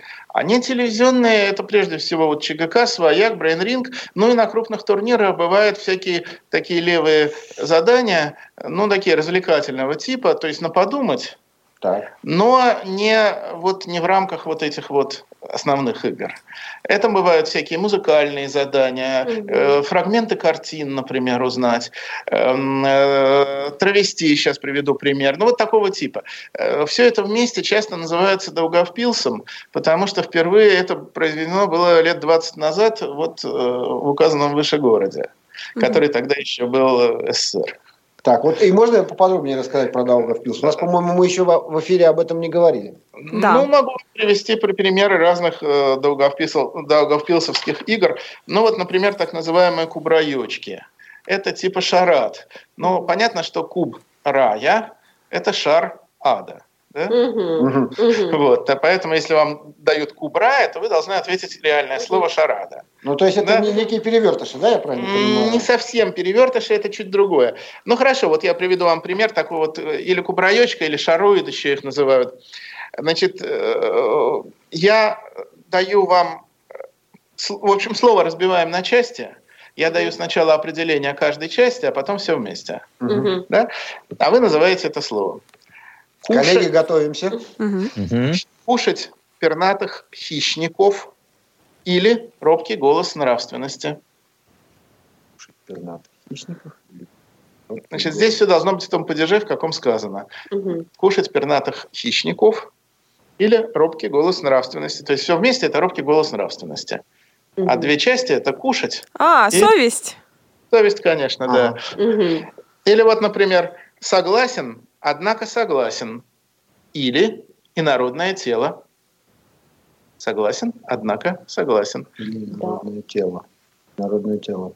Не телевизионные, это прежде всего вот ЧГК, Свояк, Брейнринг. Ну и на крупных турнирах бывают всякие такие левые задания, ну такие развлекательного типа, то есть на подумать, так. но не, вот, не в рамках вот этих вот основных игр. Это бывают всякие музыкальные задания, э, фрагменты картин, например, узнать, э, э, травести, сейчас приведу пример, ну вот такого типа. Э, все это вместе часто называется Даугавпилсом, потому что впервые это произведено было лет 20 назад вот э, в указанном выше городе, который тогда еще был СССР. Так, вот и можно поподробнее рассказать про Даугавпилс? У нас, по-моему, мы еще в эфире об этом не говорили. Да. Ну, могу привести примеры разных э, даугавпилсовских игр. Ну, вот, например, так называемые кубраечки. Это типа шарат. Ну, понятно, что куб рая – это шар ада. Да? Угу, угу. Вот, а поэтому, если вам дают куб рая, то вы должны ответить реальное слово шарада. Ну, то есть это да? не некие перевертыши, да, я правильно понимаю? Не совсем перевертыши, это чуть другое. Ну, хорошо, вот я приведу вам пример такой вот, э, или кубраечка, или шаруид еще их называют. Значит, э, я даю вам, в общем, слово разбиваем на части. Я даю сначала определение каждой части, а потом все вместе. Угу. Да? А вы называете это слово. Кушать, Коллеги, готовимся. Угу. Кушать пернатых хищников или робкий голос нравственности. Кушать пернатых хищников Значит, здесь все должно быть в том падеже, в каком сказано. Угу. Кушать пернатых хищников или робкий голос нравственности. То есть все вместе это робкий голос нравственности. Угу. А две части это кушать. А, и... совесть. Совесть, конечно, а. да. Угу. Или вот, например, согласен, однако согласен. Или инородное тело. Согласен, однако согласен. Инородное тело. Народное тело.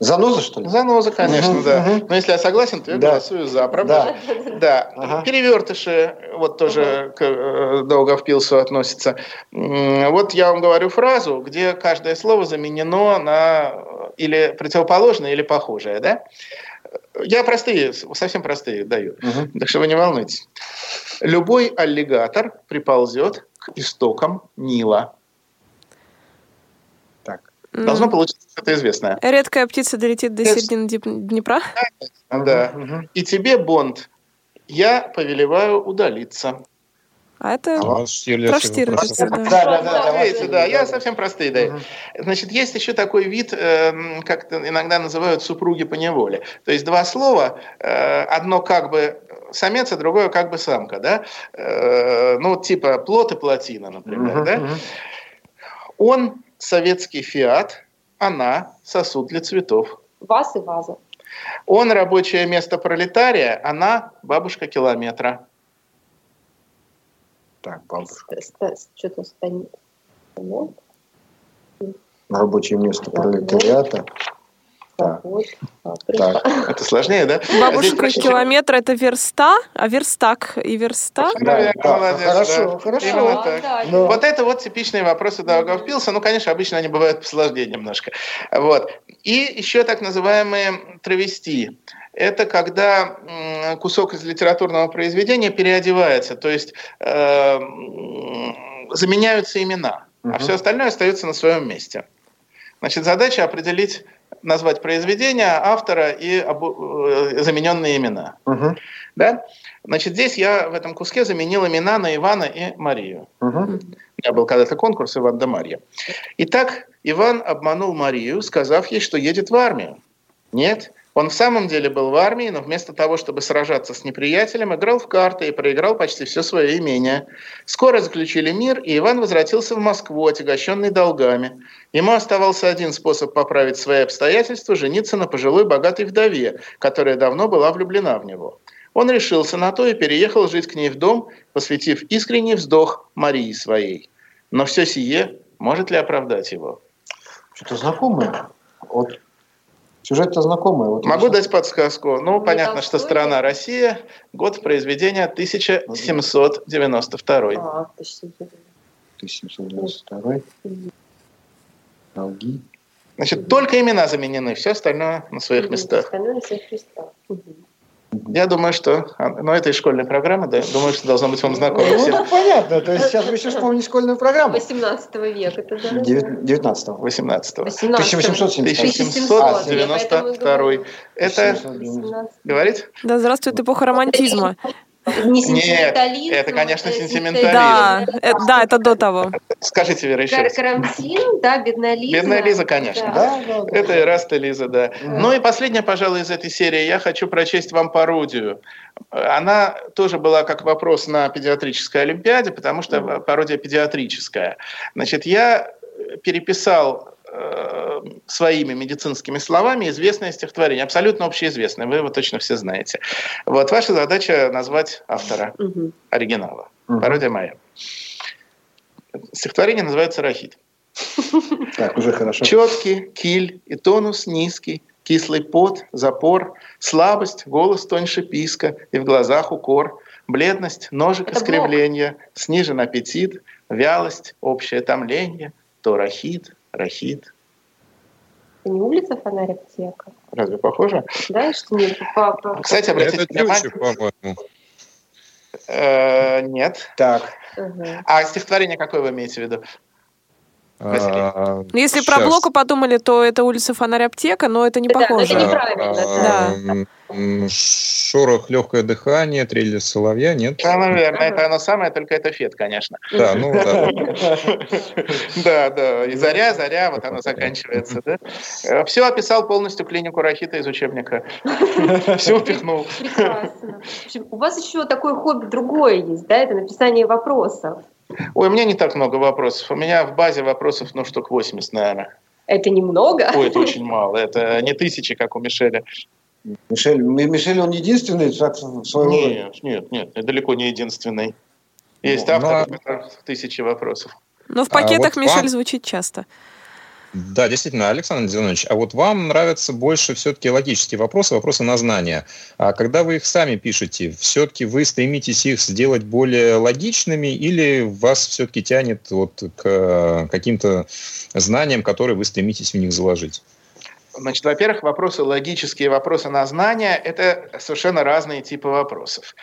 Заноза, что ли? Заноза, конечно, угу, да. Угу. Но если я согласен, то я да. голосую за, правда? Да. да. Ага. Перевертыши, вот тоже угу. к э, Долговпилсу относятся. Вот я вам говорю фразу, где каждое слово заменено на или противоположное, или похожее, да? Я простые, совсем простые даю, угу. так что вы не волнуйтесь. Любой аллигатор приползет к истокам Нила. Должно получиться что-то известное. Редкая птица долетит до середины Днепра? Да. Угу. И тебе, Бонд, я повелеваю удалиться. А это а Штирлиц, про Штирлица, да. Да, да, да, да, я совсем простые. Угу. Значит, есть еще такой вид, э, как иногда называют супруги по неволе. То есть два слова, э, одно как бы самец, а другое как бы самка, да? Э, ну, типа плод и плотина, например, да? Он советский «Фиат», она сосуд для цветов. Вас и ваза. Он рабочее место пролетария, она бабушка километра. Так, бабушка. Что-то станет. Рабочее место пролетариата. Так. так. Это сложнее, да? Бабушка а километра это верста, а верстак и верста. Да, да, молодец, хорошо, да. хорошо. Именно так. Да, Но... Вот это вот типичные вопросы Даугавпилса. Ну, конечно, обычно они бывают посложнее немножко. Вот. И еще так называемые травести. Это когда кусок из литературного произведения переодевается, то есть э, заменяются имена, угу. а все остальное остается на своем месте. Значит, задача определить назвать произведение, автора и обу- э, замененные имена. Угу. Да? Значит, здесь я в этом куске заменил имена на Ивана и Марию. Угу. У меня был когда-то конкурс Иван да Марья. Итак, Иван обманул Марию, сказав ей, что едет в армию. Нет, он в самом деле был в армии, но вместо того, чтобы сражаться с неприятелем, играл в карты и проиграл почти все свое имение. Скоро заключили мир, и Иван возвратился в Москву, отягощенный долгами. Ему оставался один способ поправить свои обстоятельства – жениться на пожилой богатой вдове, которая давно была влюблена в него. Он решился на то и переехал жить к ней в дом, посвятив искренний вздох Марии своей. Но все сие может ли оправдать его? Что-то знакомое. Вот Сюжет-то знакомый. Вот Могу дать подсказку. Ну, понятно, что страна Россия, год произведения 1792. А, 1792. 1792. Долги. Значит, только имена заменены, все остальное на своих местах. Остальное на своих местах. Я думаю, что... а, Ну, это из школьной программы, да? Думаю, что должно быть вам знакомо Ну, всем. так понятно. То есть сейчас вы еще вспомните школьную программу. 18 века. Это да. 19 18 1870. 1792. Это, 18. говорить? Да, здравствует эпоха романтизма. Не Нет, сентиментализм, это, конечно, сентиментализм. Да, э, да, это до того. Скажите, Вера, еще раз. Карантин, да, бедная Лиза. Бедная Лиза, конечно. Да. Да, да, да. Это Эраста Лиза, да. Ну и последняя, пожалуй, из этой серии. Я хочу прочесть вам пародию. Она тоже была как вопрос на педиатрической олимпиаде, потому что пародия педиатрическая. Значит, я переписал э, своими медицинскими словами известное стихотворение, абсолютно общеизвестное, вы его точно все знаете. Вот ваша задача назвать автора Мгм. оригинала. Мгм. Пародия моя. Стихотворение называется «Рахит». Так, уже хорошо. Четкий, киль и тонус низкий, кислый пот, запор, слабость, голос тоньше писка и в глазах укор, бледность, ножик искривления, снижен аппетит, вялость, общее томление, то рахит, рахит. Это не улица Фонарь аптека? Разве похоже? Да, и что нет? По- по- Кстати, обратите Это внимание, по-моему. э, нет. Так, Ага. А стихотворение какое вы имеете в виду? А, Ну, Если про щас. Блока подумали, то это улица Фонарь Аптека, но это не Да, это похоже. не- неправильно, да. м, м, Шорох, легкое дыхание, трель соловья, нет? Да, наверное, Ага. это оно самое, только это фет, конечно. Да, ну да. Да, да, и заря, заря, вот оно заканчивается, да? Все описал полностью клинику рахита из учебника. Все упихнул. Прекрасно. У вас еще такое хобби другое есть, да? Это написание вопросов. Ой, у меня не так много вопросов. У меня в базе вопросов, ну, штук 80, наверное. Это немного. Ой, это очень мало. Это не тысячи, как у Мишеля. Мишель, Мишель, он единственный так, в своем. Нет, нет, нет, далеко не единственный. Есть Ну, авторы, ну, а- у которых тысячи вопросов. Но в А пакетах вот Мишель вам- звучит часто. Да, действительно, Александр Зинович, а вот вам нравятся больше все-таки логические вопросы, вопросы на знания. А когда вы их сами пишете, все-таки вы стремитесь их сделать более логичными или вас все-таки тянет вот к э, каким-то знаниям, которые вы стремитесь в них заложить? Значит, во-первых, вопросы логические, вопросы на знания – это совершенно разные типы вопросов.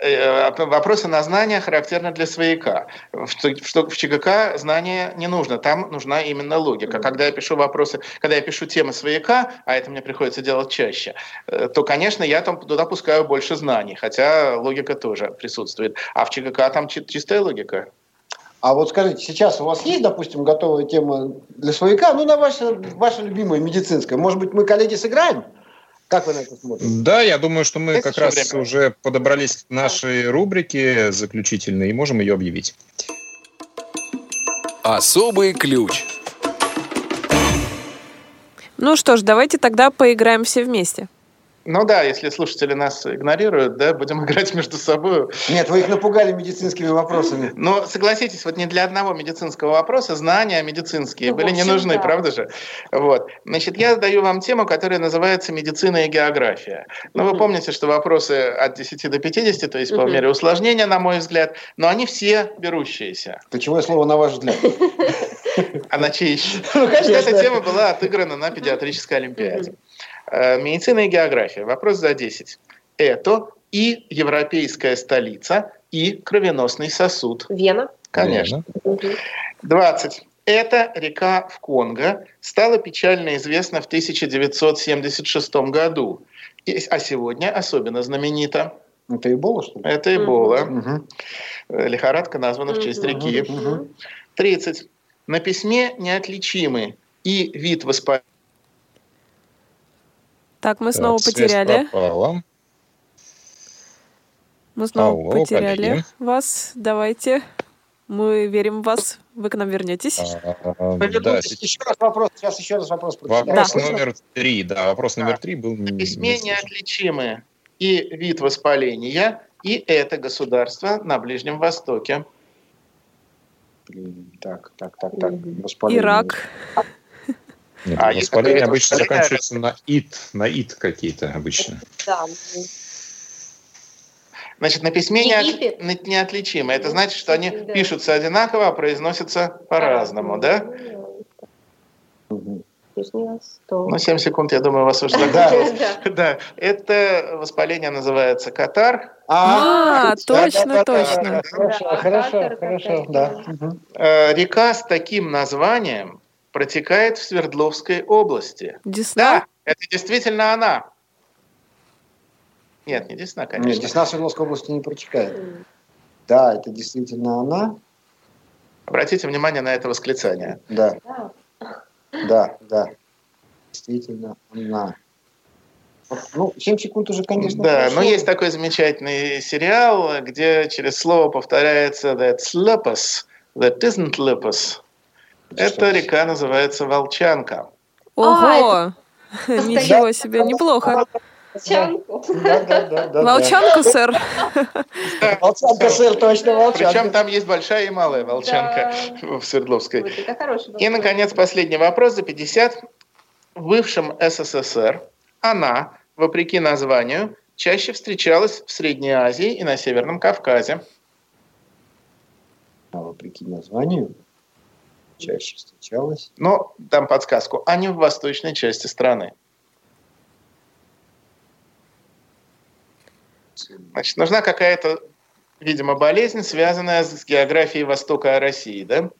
Э, Вопросы на знания характерны для свояка. В что- в ЧГК знания не нужно, там нужна именно логика. Когда я пишу вопросы, когда я пишу темы свояка, а это мне приходится делать чаще, э, то, конечно, я там туда пускаю больше знаний, хотя логика тоже присутствует. А в ЧГК там чи- чистая логика. А вот скажите, сейчас у вас есть, допустим, готовая тема для свояка, ну, на ваше, ваша любимая медицинская? Может быть, мы, коллеги, сыграем? Как вы на это смотрите? Да, я думаю, что мы Есть как раз время? уже подобрались к нашей рубрике заключительной и можем ее объявить. Особый ключ. Ну что ж, давайте тогда поиграем все вместе. Ну да, если слушатели нас игнорируют, да, будем играть между собой. Нет, вы их напугали медицинскими вопросами. Но согласитесь, вот не для одного медицинского вопроса знания медицинские Ну, были не общем, нужны, да. правда же? Вот. Значит, я задаю вам тему, которая называется медицина и география. Ну, вы помните, что вопросы от 10 до 50, то есть по мере усложнения, на мой взгляд, но они все берущиеся. Ключевое слово на ваш взгляд. А на чей еще? Ну, Эта конечно. тема была отыграна на педиатрической олимпиаде. Э, Медицина и география. Вопрос за 10. Это и европейская столица, и кровеносный сосуд. Вена. Конечно. Мгм. 20. Эта река в Конго стала печально известна в 1976 году, И- а сегодня особенно знаменита. Это Эбола, что ли? Это Эбола. Э, Лихорадка названа в честь реки. Мгм. 30. На письме неотличимы и вид воспаления, Так, мы снова Так, потеряли. пропала. Мы снова Алло, потеряли коллеги. вас. Давайте. Мы верим в вас. Вы к нам вернетесь. А, Вы Да, вернитесь. Еще раз вопрос. Сейчас еще раз вопрос. прочитаю. Вопрос Да. номер три, да, вопрос Да. номер три был на письме не слышен. неотличимы и вид воспаления, и это государство на Ближнем Востоке. Так, так, так, так. Воспаление. Ирак. Нет, А, воспаление это обычно воспаление- заканчивается на ит, на ит какие-то обычно. Да. Значит, на письме не от- Египет. не- неотличимы. Это значит, что они Да. пишутся одинаково, а произносятся по-разному, да? Ну, 7 секунд, я думаю, вас уже Да. Да. Это воспаление называется катар. А, да, точно, точно. Хорошо, хорошо, хорошо, да. Э, Река с таким названием протекает в Свердловской области. Десна? Да, это действительно она. Нет, не Десна, Нет, конечно. Десна Свердловской области не протекает. Да, это действительно она. Обратите внимание на это восклицание. Да, Да. да. Действительно она. Ну, 7 секунд уже, конечно, Да, хорошо. но есть такой замечательный сериал, где через слово повторяется that's lupus, that isn't lupus. Эта река называется Волчанка. Ого! это Ничего себе, неплохо. Чанку. Да, да, да, да. Волчанку, сэр. Волчанка, сэр, точно волчанка. Причем там есть большая и малая волчанка в Свердловской. Вот И, наконец, последний вопрос за 50. В бывшем СССР она, вопреки названию, чаще встречалась в Средней Азии и на Северном Кавказе. А вопреки названию чаще встречалась. Но дам подсказку, не в восточной части страны. Значит, нужна какая-то, видимо, болезнь, связанная с географией Востока России, да?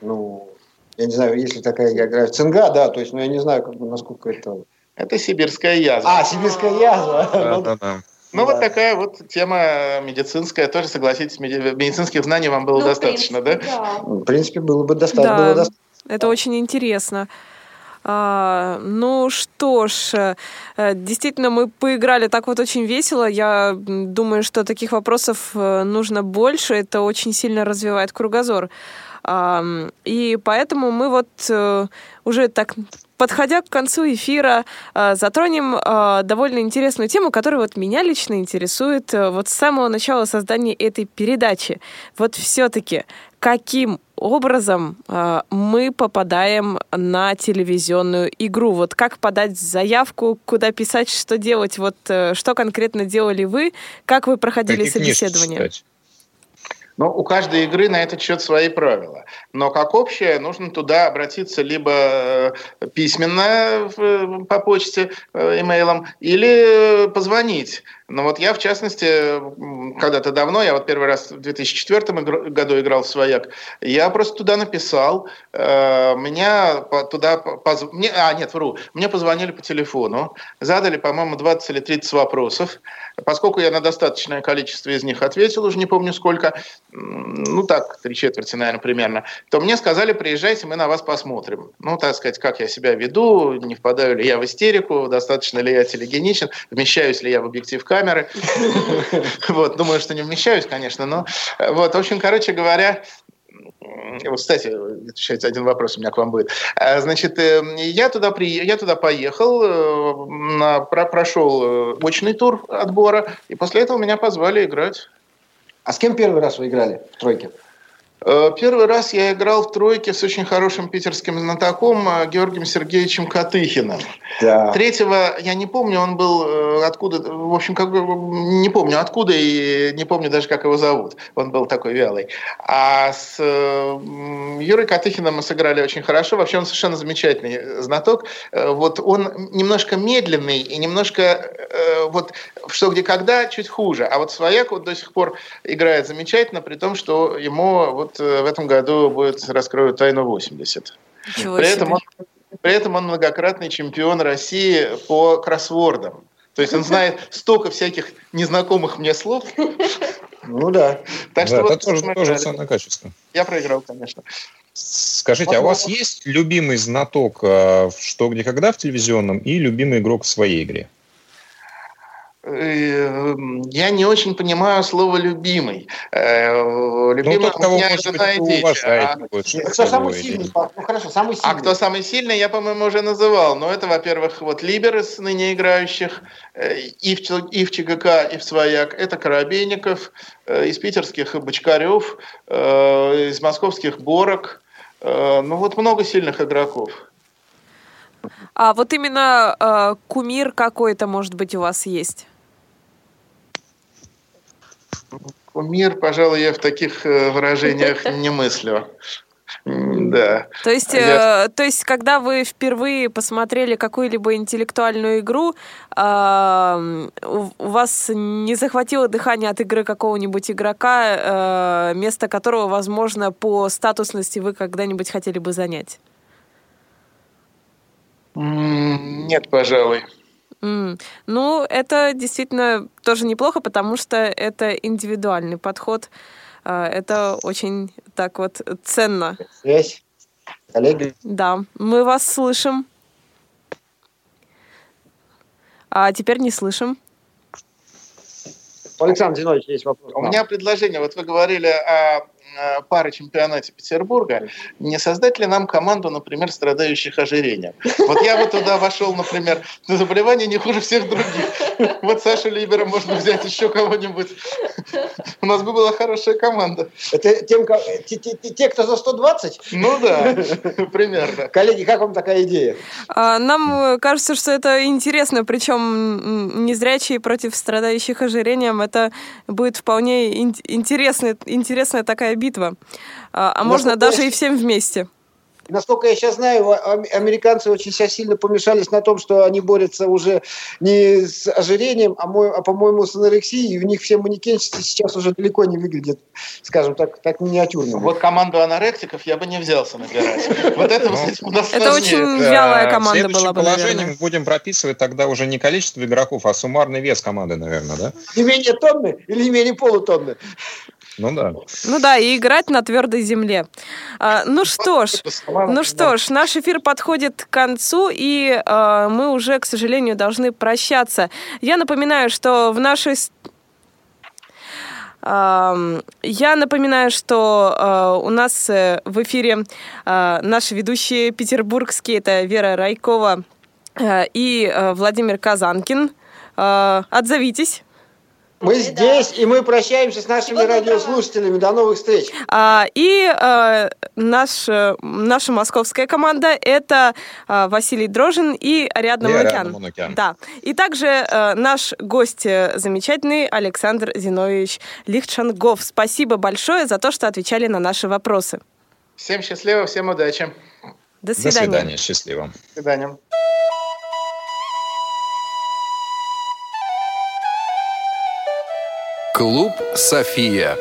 Ну, я не знаю, есть ли такая география. Цинга, да, то есть, но я не знаю, как бы, насколько это... Это сибирская язва. А, сибирская язва. Ну, Да-да-да. Ну, Да. вот такая вот тема медицинская. Тоже, согласитесь, меди- медицинских знаний вам было Ну, достаточно, да? принципе, да? В принципе, было бы достаточно. Да. было достаточно. Это очень интересно. А, ну что ж, э, действительно, мы поиграли так вот очень весело. Я думаю, что таких вопросов э, нужно больше. Это очень сильно развивает кругозор. И поэтому мы вот э, уже так подходя к концу эфира, э, затронем э, довольно интересную тему, которая вот меня лично интересует вот с самого начала создания этой передачи. Вот все-таки каким образом мы попадаем на телевизионную игру? Вот как подать заявку, куда писать, что делать? Вот что конкретно делали вы? Как вы проходили Какие книжки собеседование? читать? Ну, у каждой игры на этот счет свои правила. Но как общее, нужно туда обратиться либо э, письменно в- по почте, э, имейлом, или позвонить. Но вот я, в частности, когда-то давно, я вот первый раз в 2004 игр- году играл в «Свояк», я просто туда написал, э, меня туда... по- позв- мне, а, нет, вру, мне позвонили по телефону, задали, по-моему, 20 или 30 вопросов. Поскольку я на достаточное количество из них ответил, уже не помню сколько, ну так, три четверти, наверное, примерно, то мне сказали, приезжайте, мы на вас посмотрим. Ну, так сказать, как я себя веду, не впадаю ли я в истерику, достаточно ли я телегеничен, вмещаюсь ли я в объектив камеры. Вот, думаю, что не вмещаюсь, конечно, но вот, в общем, короче говоря, вот, кстати, отвечать один вопрос у меня к вам будет. А, Значит, э, я туда, при... я туда поехал, э, про- прошел э, очный тур отбора, и после этого меня позвали играть. А с кем первый раз вы играли в тройке? Э, Первый раз я играл в тройке с очень хорошим питерским знатоком э, Георгием Сергеевичем Катыхиным. Да. Третьего я не помню, он был э, откуда, в общем, как бы не помню откуда и не помню даже, как его зовут. Он был такой вялый. А с Юрой Катыхиным мы сыграли очень хорошо. Вообще он совершенно замечательный знаток. Вот он немножко медленный и немножко вот что где когда чуть хуже. А вот Свояк вот до сих пор играет замечательно, при том, что ему вот э, в этом году будет раскроют тайну 80. Ничего При себе. этом, он, при этом он многократный чемпион России по кроссвордам. То есть он знает столько всяких незнакомых мне слов. Ну да. Так что Да, вот это тоже, ценное качество. я проиграл, конечно. Скажите, а у вас есть любимый знаток э, «Что, где, когда» в телевизионном и любимый игрок в своей игре? Э, я не очень понимаю слово «любимый». Э, любимый ну, тот, у меня жена и дети. А... Кто самый сильный? Ну, хорошо, самый сильный. А кто самый сильный, я, по-моему, уже называл. Но это, во-первых, вот Либер из ныне играющих, э, и в, и в ЧГК, и в Свояк. Это Коробейников, из питерских Бочкарев, из московских Борок. Ну вот много сильных игроков. А вот именно э, кумир какой-то, может быть, у вас есть? Кумир, пожалуй, я в таких э, выражениях не мыслю. Да. То есть, я... э, то есть, когда вы впервые посмотрели какую-либо интеллектуальную игру, э, у, у вас не захватило дыхание от игры какого-нибудь игрока, э, место которого, возможно, по статусности вы когда-нибудь хотели бы занять? Нет, пожалуй. Mm. Ну, это действительно тоже неплохо, потому что это индивидуальный подход. А, это очень так вот ценно. Связь. Коллеги. Да, мы вас слышим. А теперь не слышим. Александр Зинович, есть вопрос. У меня предложение. Вот вы говорили о пары чемпионате Петербурга, не создать ли нам команду, например, страдающих ожирением? Вот я бы туда вошел, например, на заболевание не хуже всех других. Вот Сашу Либера можно взять еще кого-нибудь. У нас бы была хорошая команда. Это тем, те, те, те, кто за 120? Ну да, примерно. Коллеги, как вам такая идея? А, нам кажется, что это интересно, причем незрячие против страдающих ожирением. Это будет вполне интересная, интересная такая битва. А, а можно даже и всем вместе. Насколько я сейчас знаю, американцы очень сейчас сильно помешались на том, что они борются уже не с ожирением, а, мой, а по-моему, с анорексией. И у них все манекенщицы сейчас уже далеко не выглядят, скажем так, так миниатюрно. Вот команду анорексиков я бы не взялся набирать. Вот это у нас Это очень вялая команда была бы, положение мы будем прописывать тогда уже не количество игроков, а суммарный вес команды, наверное, да? Не менее тонны или не менее полутонны? Ну да. Ну да, и играть на твердой земле. А, ну что ж, ну что ж, наш эфир подходит к концу, и а, мы уже, к сожалению, должны прощаться. Я напоминаю, что в нашей я напоминаю, что у нас э, в эфире наши ведущие петербургские, это Вера Райкова э, и э, Владимир Казанкин. Отзовитесь. Мы здесь, и мы прощаемся с нашими Всего радиослушателями. До новых встреч. А, и а, наш, наша московская команда – это а, Василий Дрожин и Ариадна Манукян. Да. И также а, наш гость э, замечательный Александр Зинович Лихчангов. Спасибо большое за то, что отвечали на наши вопросы. Всем счастливо, всем удачи. До свидания. До свидания, счастливо. До свидания. Клуб «София».